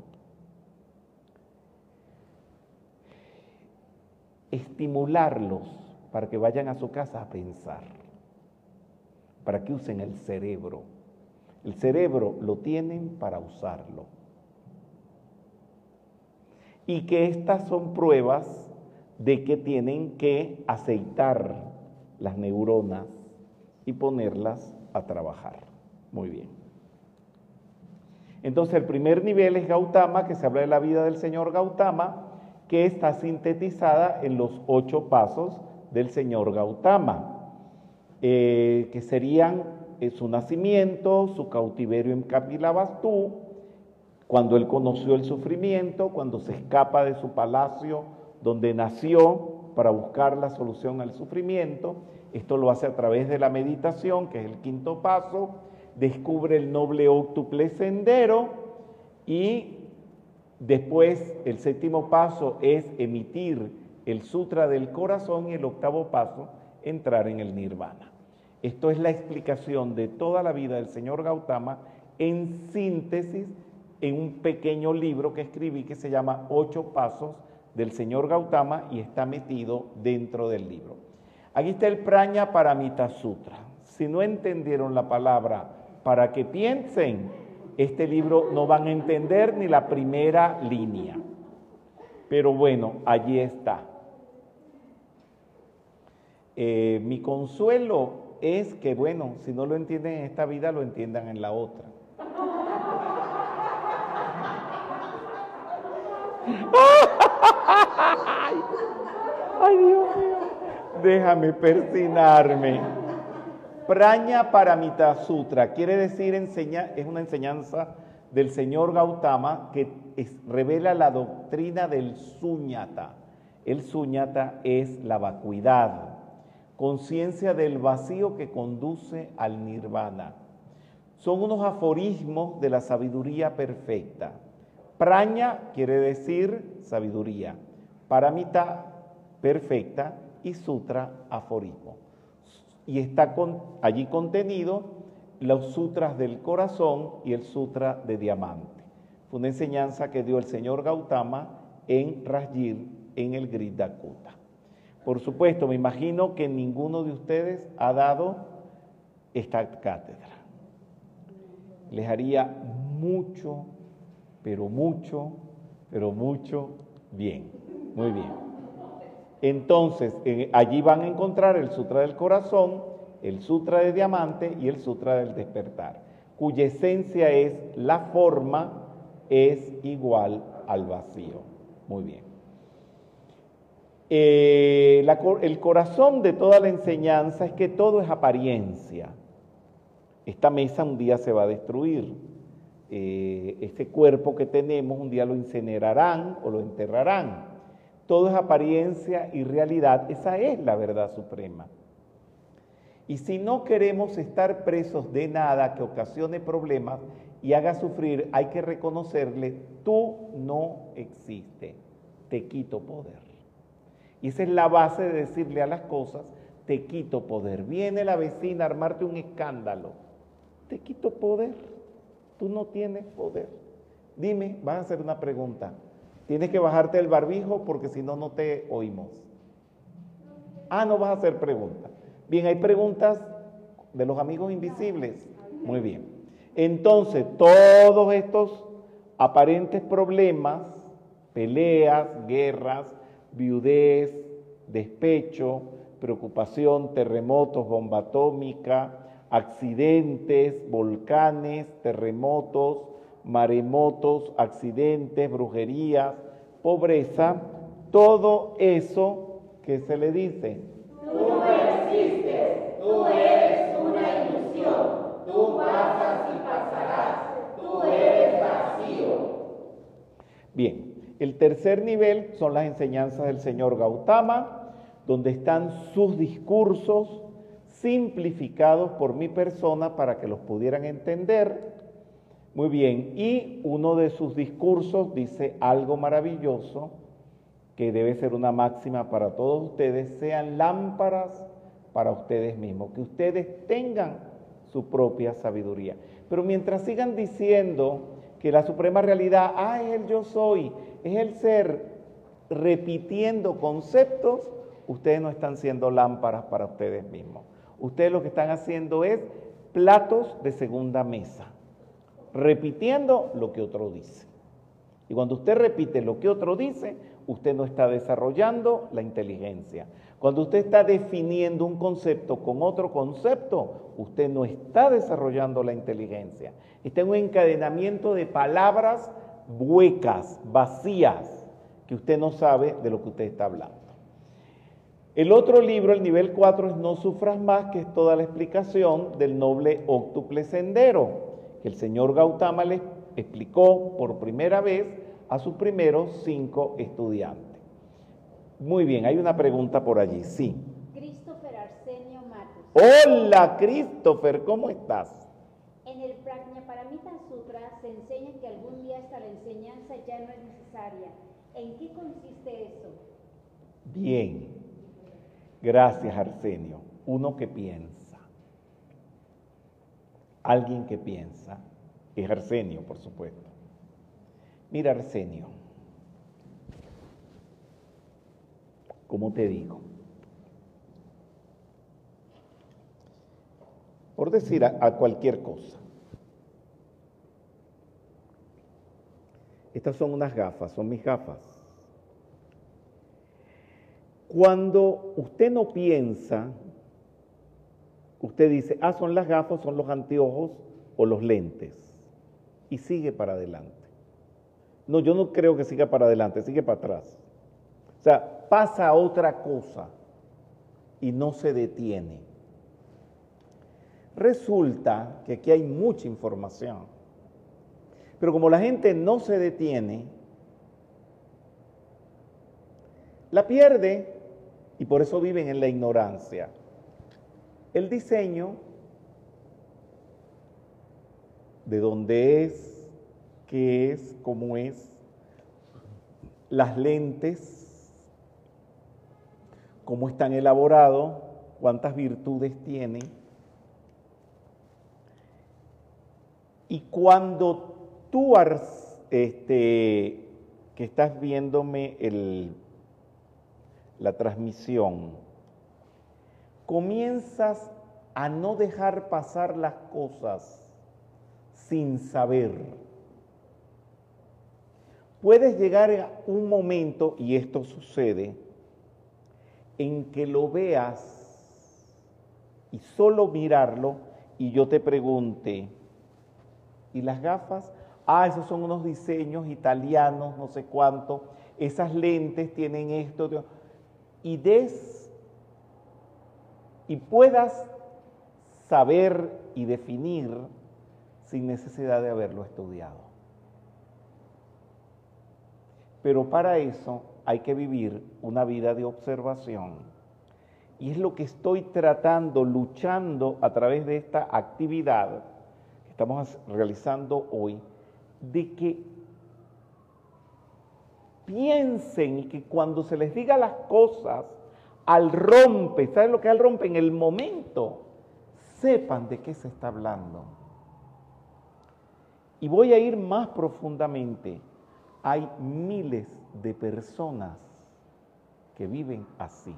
estimularlos para que vayan a su casa a pensar, para que usen el cerebro. El cerebro lo tienen para usarlo. Y que estas son pruebas de que tienen que aceitar las neuronas y ponerlas a trabajar. Muy bien. Entonces el primer nivel es Gautama, que se habla de la vida del señor Gautama, que está sintetizada en los ocho pasos del señor Gautama, eh, que serían eh, su nacimiento, su cautiverio en Kapilavastu, cuando él conoció el sufrimiento, cuando se escapa de su palacio donde nació para buscar la solución al sufrimiento. Esto lo hace a través de la meditación, que es el quinto paso. Descubre el noble octuple sendero y después el séptimo paso es emitir el sutra del corazón y el octavo paso, entrar en el nirvana. Esto es la explicación de toda la vida del señor Gautama en síntesis en un pequeño libro que escribí que se llama Ocho Pasos del señor Gautama y está metido dentro del libro. Aquí está el Praña Paramita Sutra. Si no entendieron la palabra para que piensen, este libro no van a entender ni la primera línea. Pero bueno, allí está. Eh, mi consuelo es que, bueno, si no lo entienden en esta vida, lo entiendan en la otra. Ay, Dios mío. Déjame persinarme. Praña Paramita Sutra quiere decir enseña, es una enseñanza del señor Gautama que revela la doctrina del suñata. El suñata es la vacuidad, conciencia del vacío que conduce al nirvana. Son unos aforismos de la sabiduría perfecta. Praña quiere decir sabiduría. Paramita, perfecta. Y sutra, aforismo. Y está allí contenido los sutras del corazón y el sutra de diamante. Fue una enseñanza que dio el señor Gautama en Rajir, en el Gridakuta. Por supuesto, me imagino que ninguno de ustedes ha dado esta cátedra. Les haría mucho pero mucho, pero mucho bien. Muy bien. Entonces, allí van a encontrar el Sutra del Corazón, el Sutra de Diamante y el Sutra del Despertar, cuya esencia es la forma es igual al vacío. Muy bien. Eh, el corazón de toda la enseñanza es que todo es apariencia. Esta mesa un día se va a destruir eh, ese cuerpo que tenemos, un día lo incinerarán o lo enterrarán. Todo es apariencia y realidad, esa es la verdad suprema. Y si no queremos estar presos de nada que ocasione problemas y haga sufrir, hay que reconocerle, tú no existes, te quito poder. Y esa es la base de decirle a las cosas, te quito poder. Viene la vecina a armarte un escándalo, te quito poder Tú no tienes poder. Dime, vas a hacer una pregunta. Tienes que bajarte el barbijo porque si no, no te oímos. Ah, no vas a hacer preguntas. Bien, hay preguntas de los amigos invisibles. Muy bien. Entonces, todos estos aparentes problemas, peleas, guerras, viudez, despecho, preocupación, terremotos, bomba atómica, accidentes, volcanes, terremotos, maremotos, accidentes, brujerías, pobreza, todo eso que se le dice. Tú no existes, tú eres una ilusión, tú pasas y pasarás, tú eres vacío. Bien, el tercer nivel son las enseñanzas del señor Gautama, donde están sus discursos, simplificados por mi persona para que los pudieran entender. Muy bien, y uno de sus discursos dice algo maravilloso que debe ser una máxima para todos ustedes, sean lámparas para ustedes mismos, que ustedes tengan su propia sabiduría. Pero mientras sigan diciendo que la suprema realidad, ah, es el yo soy, es el ser, repitiendo conceptos, ustedes no están siendo lámparas para ustedes mismos. Ustedes lo que están haciendo es platos de segunda mesa, repitiendo lo que otro dice. Y cuando usted repite lo que otro dice, usted no está desarrollando la inteligencia. Cuando usted está definiendo un concepto con otro concepto, usted no está desarrollando la inteligencia. Está en un encadenamiento de palabras huecas, vacías, que usted no sabe de lo que usted está hablando. El otro libro, el nivel 4, es No sufras más, que es toda la explicación del noble óctuple sendero, que el señor Gautama le explicó por primera vez a sus primeros cinco estudiantes. Muy bien, hay una pregunta por allí, sí. Christopher Arsenio Matos. Hola, Christopher, ¿cómo estás? En el Prajnaparamita Sutra se enseña que algún día la enseñanza ya no es necesaria. ¿En qué consiste eso? Bien, gracias Arsenio. Uno que piensa, alguien que piensa, es Arsenio, por supuesto. Mira, Arsenio, ¿cómo te digo? Por decir a, a cualquier cosa. Estas son unas gafas, son mis gafas. Cuando usted no piensa, usted dice, ah, son las gafas, son los anteojos o los lentes, y sigue para adelante. No, yo no creo que siga para adelante, sigue para atrás. O sea, pasa a otra cosa y no se detiene. Resulta que aquí hay mucha información, pero como la gente no se detiene, la pierde y por eso viven en la ignorancia. El diseño, de dónde es, qué es, cómo es, las lentes, cómo están elaborados, cuántas virtudes tienen. Y cuando tú, este, que estás viéndome el la transmisión, comienzas a no dejar pasar las cosas sin saber. Puedes llegar a un momento, y esto sucede, en que lo veas y solo mirarlo y yo te pregunte, ¿y las gafas? Ah, esos son unos diseños italianos, no sé cuánto, esas lentes tienen esto y des y puedas saber y definir sin necesidad de haberlo estudiado. Pero para eso hay que vivir una vida de observación. Y es lo que estoy tratando, luchando a través de esta actividad que estamos realizando hoy, de que piensen y que cuando se les diga las cosas, al rompe, ¿saben lo que es al rompe? En el momento, sepan de qué se está hablando. Y voy a ir más profundamente. Hay miles de personas que viven así.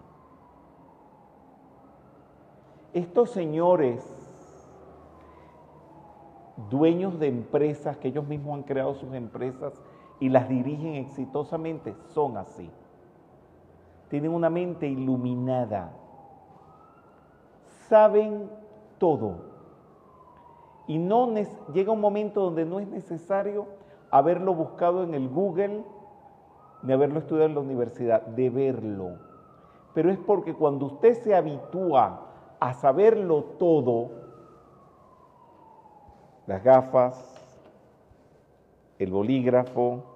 Estos señores, dueños de empresas, que ellos mismos han creado sus empresas, y las dirigen exitosamente son así. Tienen una mente iluminada. Saben todo. Y no llega un momento donde no es necesario haberlo buscado en el Google ni haberlo estudiado en la universidad, de verlo. Pero es porque cuando usted se habitúa a saberlo todo, las gafas, el bolígrafo,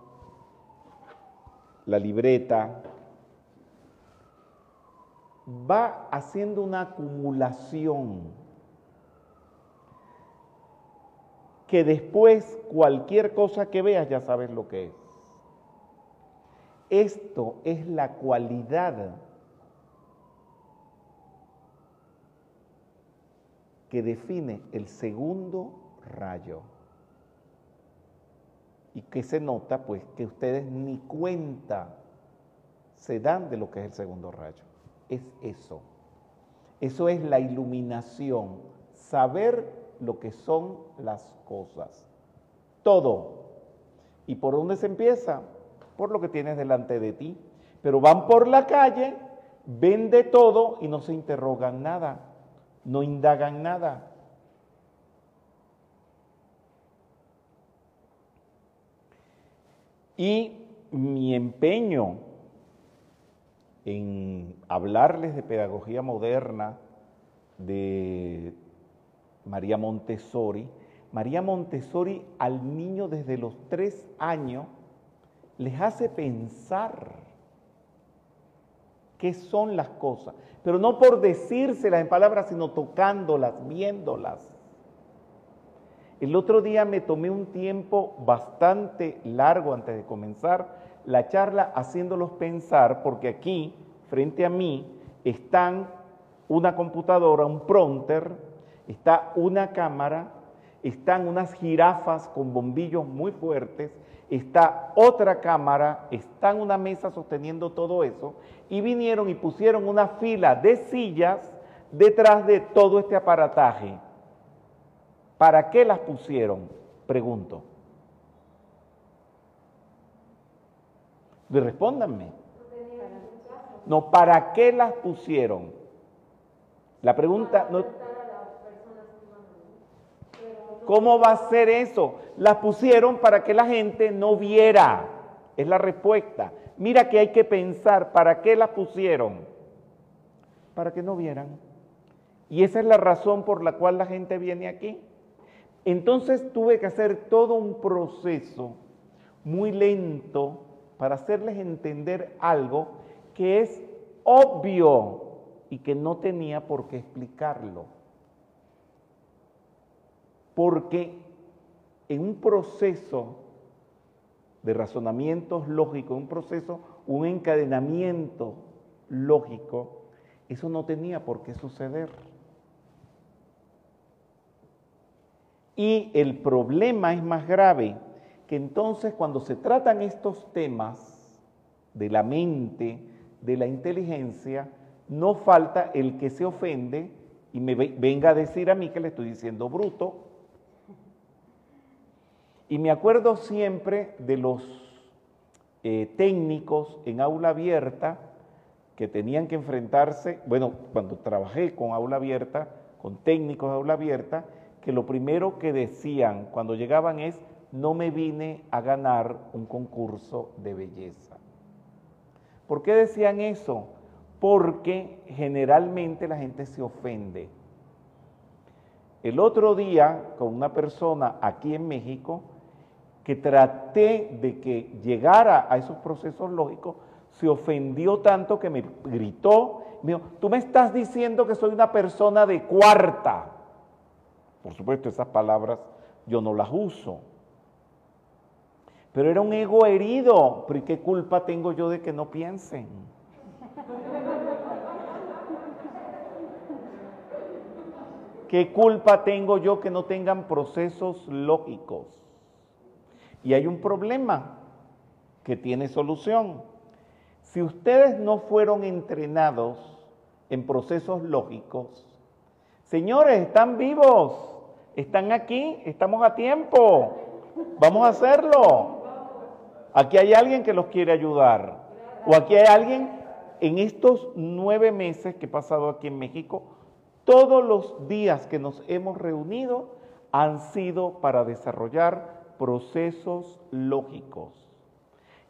la libreta, va haciendo una acumulación que después cualquier cosa que veas ya sabes lo que es. Esto es la cualidad que define el segundo rayo y que se nota pues que ustedes ni cuenta se dan de lo que es el segundo rayo. Es eso. Eso es la iluminación, saber lo que son las cosas. Todo. ¿Y por dónde se empieza? Por lo que tienes delante de ti. Pero van por la calle, ven de todo y no se interrogan nada, no indagan nada. Y mi empeño en hablarles de pedagogía moderna, de María Montessori, María Montessori al niño desde los tres años les hace pensar qué son las cosas, pero no por decírselas en palabras, sino tocándolas, viéndolas. El otro día me tomé un tiempo bastante largo antes de comenzar la charla haciéndolos pensar, porque aquí, frente a mí, están una computadora, un pronter, está una cámara, están unas jirafas con bombillos muy fuertes, está otra cámara, está una mesa sosteniendo todo eso, y vinieron y pusieron una fila de sillas detrás de todo este aparataje. ¿Para qué las pusieron? Pregunto. Respóndanme. No, ¿para qué las pusieron? La pregunta no... ¿Cómo va a ser eso? Las pusieron para que la gente no viera. Es la respuesta. Mira que hay que pensar, ¿para qué las pusieron? Para que no vieran. Y esa es la razón por la cual la gente viene aquí. Entonces tuve que hacer todo un proceso muy lento para hacerles entender algo que es obvio y que no tenía por qué explicarlo. Porque en un proceso de razonamientos lógicos, un proceso, un encadenamiento lógico, eso no tenía por qué suceder. Y el problema es más grave, que entonces cuando se tratan estos temas de la mente, de la inteligencia, no falta el que se ofende y me venga a decir a mí que le estoy diciendo bruto. Y me acuerdo siempre de los eh, técnicos en aula abierta que tenían que enfrentarse, bueno, cuando trabajé con aula abierta, con técnicos de aula abierta, que lo primero que decían cuando llegaban es, no me vine a ganar un concurso de belleza. ¿Por qué decían eso? Porque generalmente la gente se ofende. El otro día, con una persona aquí en México, que traté de que llegara a esos procesos lógicos, se ofendió tanto que me gritó, me dijo, tú me estás diciendo que soy una persona de cuarta. Por supuesto, esas palabras yo no las uso. Pero era un ego herido. ¿Pero qué culpa tengo yo de que no piensen? ¿Qué culpa tengo yo que no tengan procesos lógicos? Y hay un problema que tiene solución. Si ustedes no fueron entrenados en procesos lógicos, señores, están vivos, están aquí, estamos a tiempo, vamos a hacerlo. Aquí hay alguien que los quiere ayudar. O aquí hay alguien, en estos nueve meses que he pasado aquí en México, todos los días que nos hemos reunido han sido para desarrollar procesos lógicos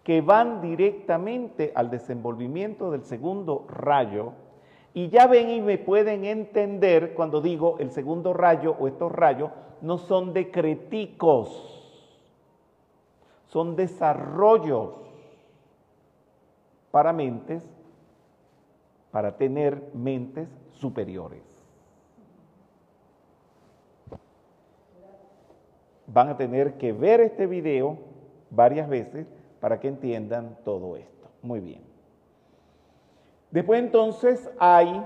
que van directamente al desenvolvimiento del segundo rayo y ya ven y me pueden entender cuando digo el segundo rayo o estos rayos no son decreticos son desarrollos para mentes, para tener mentes superiores. Van a tener que ver este video varias veces para que entiendan todo esto. Muy bien. Después entonces hay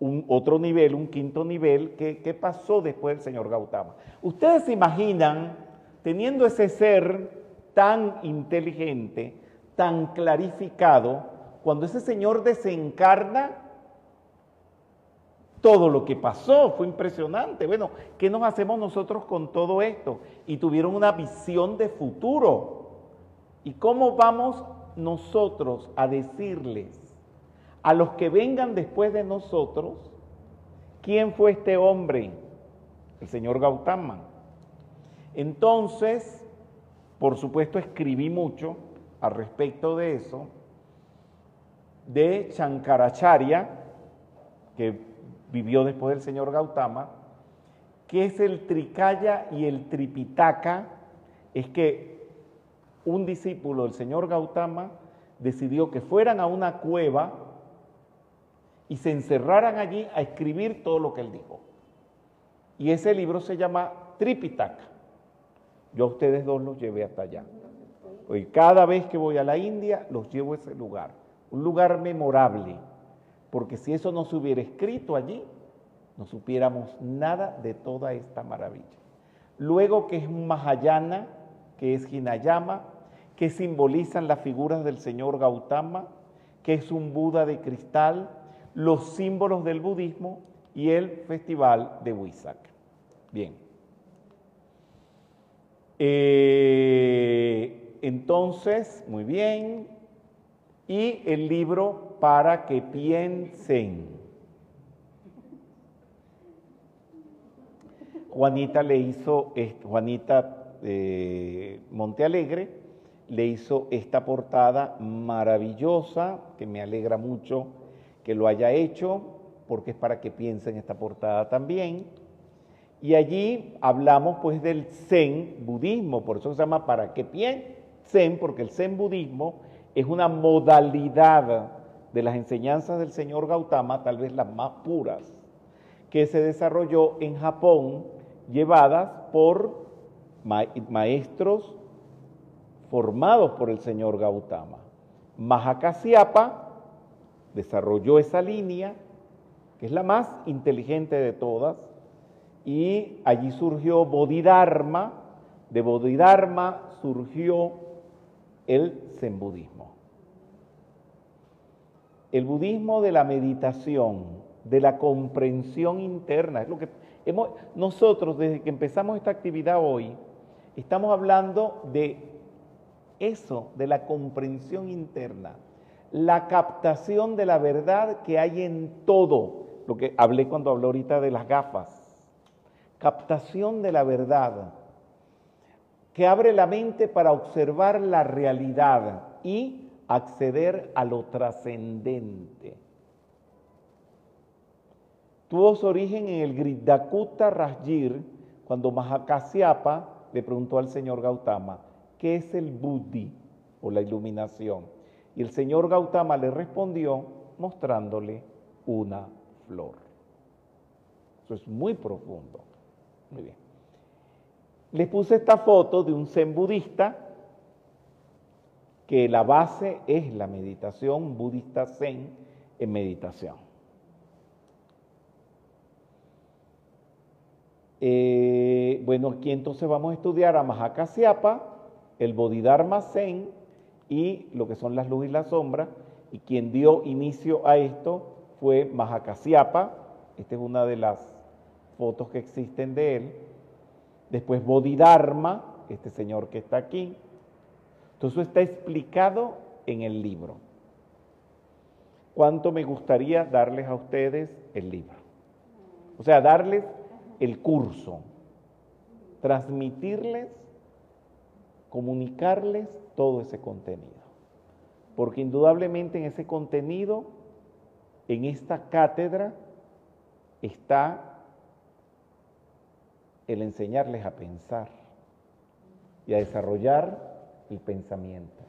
un otro nivel, un quinto nivel, ¿qué pasó después del señor Gautama? Ustedes se imaginan teniendo ese ser tan inteligente, tan clarificado, cuando ese Señor desencarna, todo lo que pasó fue impresionante. Bueno, ¿qué nos hacemos nosotros con todo esto? Y tuvieron una visión de futuro. ¿Y cómo vamos nosotros a decirles a los que vengan después de nosotros quién fue este hombre? El señor Gautama. Entonces, por supuesto, escribí mucho al respecto de eso, de Shankaracharya, que vivió después del señor Gautama, que es el Trikaya y el Tripitaka, es que un discípulo del señor Gautama decidió que fueran a una cueva y se encerraran allí a escribir todo lo que él dijo. Y ese libro se llama Tripitaka. Yo a ustedes dos los llevé hasta allá. Y cada vez que voy a la India, los llevo a ese lugar. Un lugar memorable. Porque si eso no se hubiera escrito allí, no supiéramos nada de toda esta maravilla. Luego que es Mahayana, que es Hinayama, que simbolizan las figuras del señor Gautama, que es un Buda de cristal, los símbolos del budismo y el festival de Huizac. Bien. Eh, entonces, muy bien. Y el libro para que piensen. Juanita le hizo, Juanita eh, Montealegre le hizo esta portada maravillosa, que me alegra mucho que lo haya hecho, porque es para que piensen esta portada también. Y allí hablamos pues del Zen budismo, por eso se llama para que piensen, porque el Zen budismo es una modalidad de las enseñanzas del señor Gautama, tal vez las más puras, que se desarrolló en Japón llevadas por maestros formados por el señor Gautama. Mahakasyapa desarrolló esa línea, que es la más inteligente de todas, y allí surgió Bodhidharma, de Bodhidharma surgió el Zen budismo. El budismo de la meditación, de la comprensión interna, es lo que nosotros desde que empezamos esta actividad hoy, estamos hablando de eso, de la comprensión interna, la captación de la verdad que hay en todo, lo que hablé cuando hablé ahorita de las gafas, captación de la verdad, que abre la mente para observar la realidad y acceder a lo trascendente. Tuvo su origen en el Gridakuta Rajir, cuando Mahakasyapa le preguntó al señor Gautama, ¿qué es el Buddhi o la iluminación? Y el señor Gautama le respondió mostrándole una flor. Eso es muy profundo. Muy bien. Les puse esta foto de un zen budista que la base es la meditación budista zen en meditación. Eh, bueno, aquí entonces vamos a estudiar a Mahakasyapa, el Bodhidharma Zen y lo que son las luces y las sombras. Y quien dio inicio a esto fue Mahakasyapa. Esta es una de las fotos que existen de él. Después Bodhidharma, este señor que está aquí. Todo está explicado en el libro. ¿Cuánto me gustaría darles a ustedes el libro? O sea, darles el curso, transmitirles, comunicarles todo ese contenido. Porque indudablemente en ese contenido, en esta cátedra, está el enseñarles a pensar y a desarrollar el pensamiento,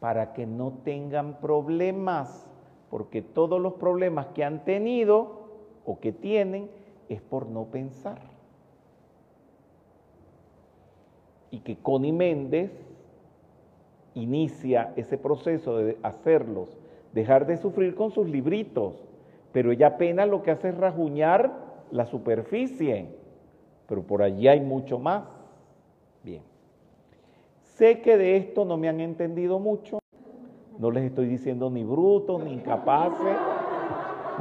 para que no tengan problemas, porque todos los problemas que han tenido o que tienen es por no pensar. Y que Connie Méndez inicia ese proceso de hacerlos dejar de sufrir con sus libritos, pero ella apenas lo que hace es rajuñar la superficie, pero por allí hay mucho más. Bien. Sé que de esto no me han entendido mucho, No les estoy diciendo ni brutos, ni incapaces,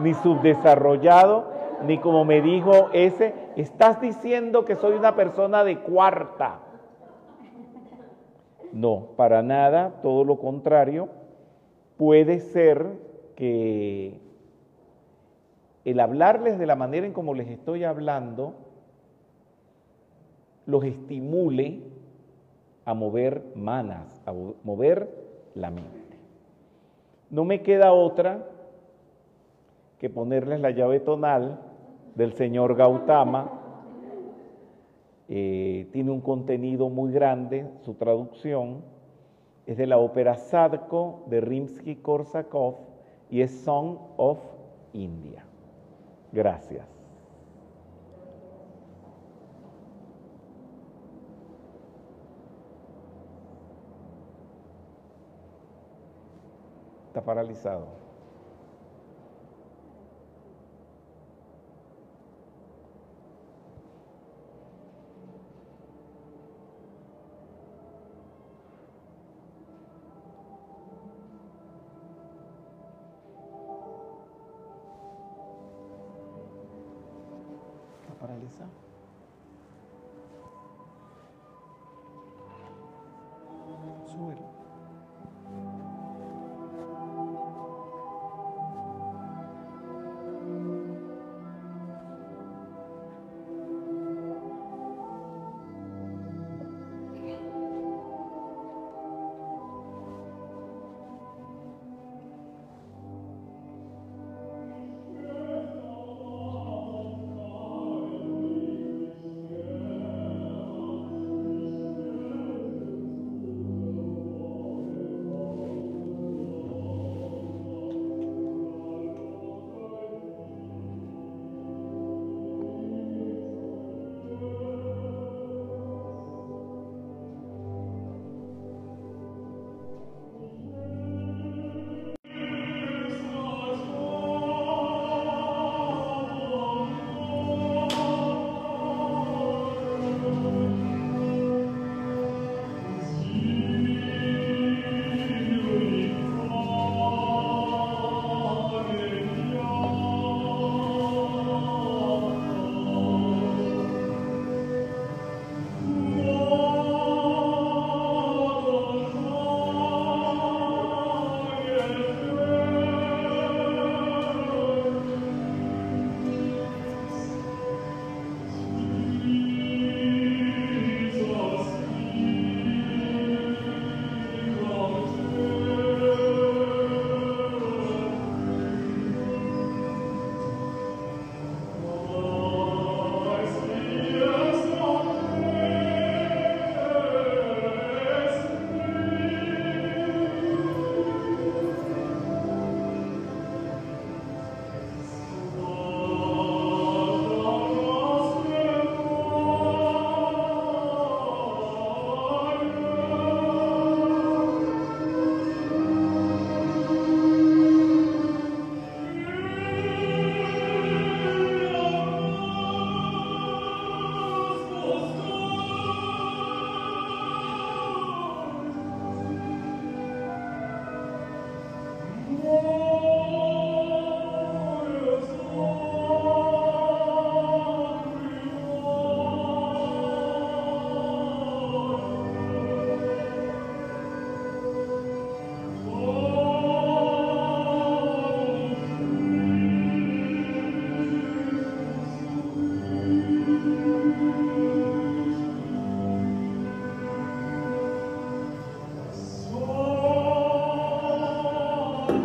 ni subdesarrollado, ni como me dijo ese, estás diciendo que soy una persona de cuarta. No, para nada, todo lo contrario. Puede ser que el hablarles de la manera en como les estoy hablando los estimule a mover manas, a mover la mente. No me queda otra que ponerles la llave tonal del señor Gautama. Eh, tiene un contenido muy grande, su traducción es de la ópera Sadko de Rimsky-Korsakov y es Song of India. Gracias. Está paralizado.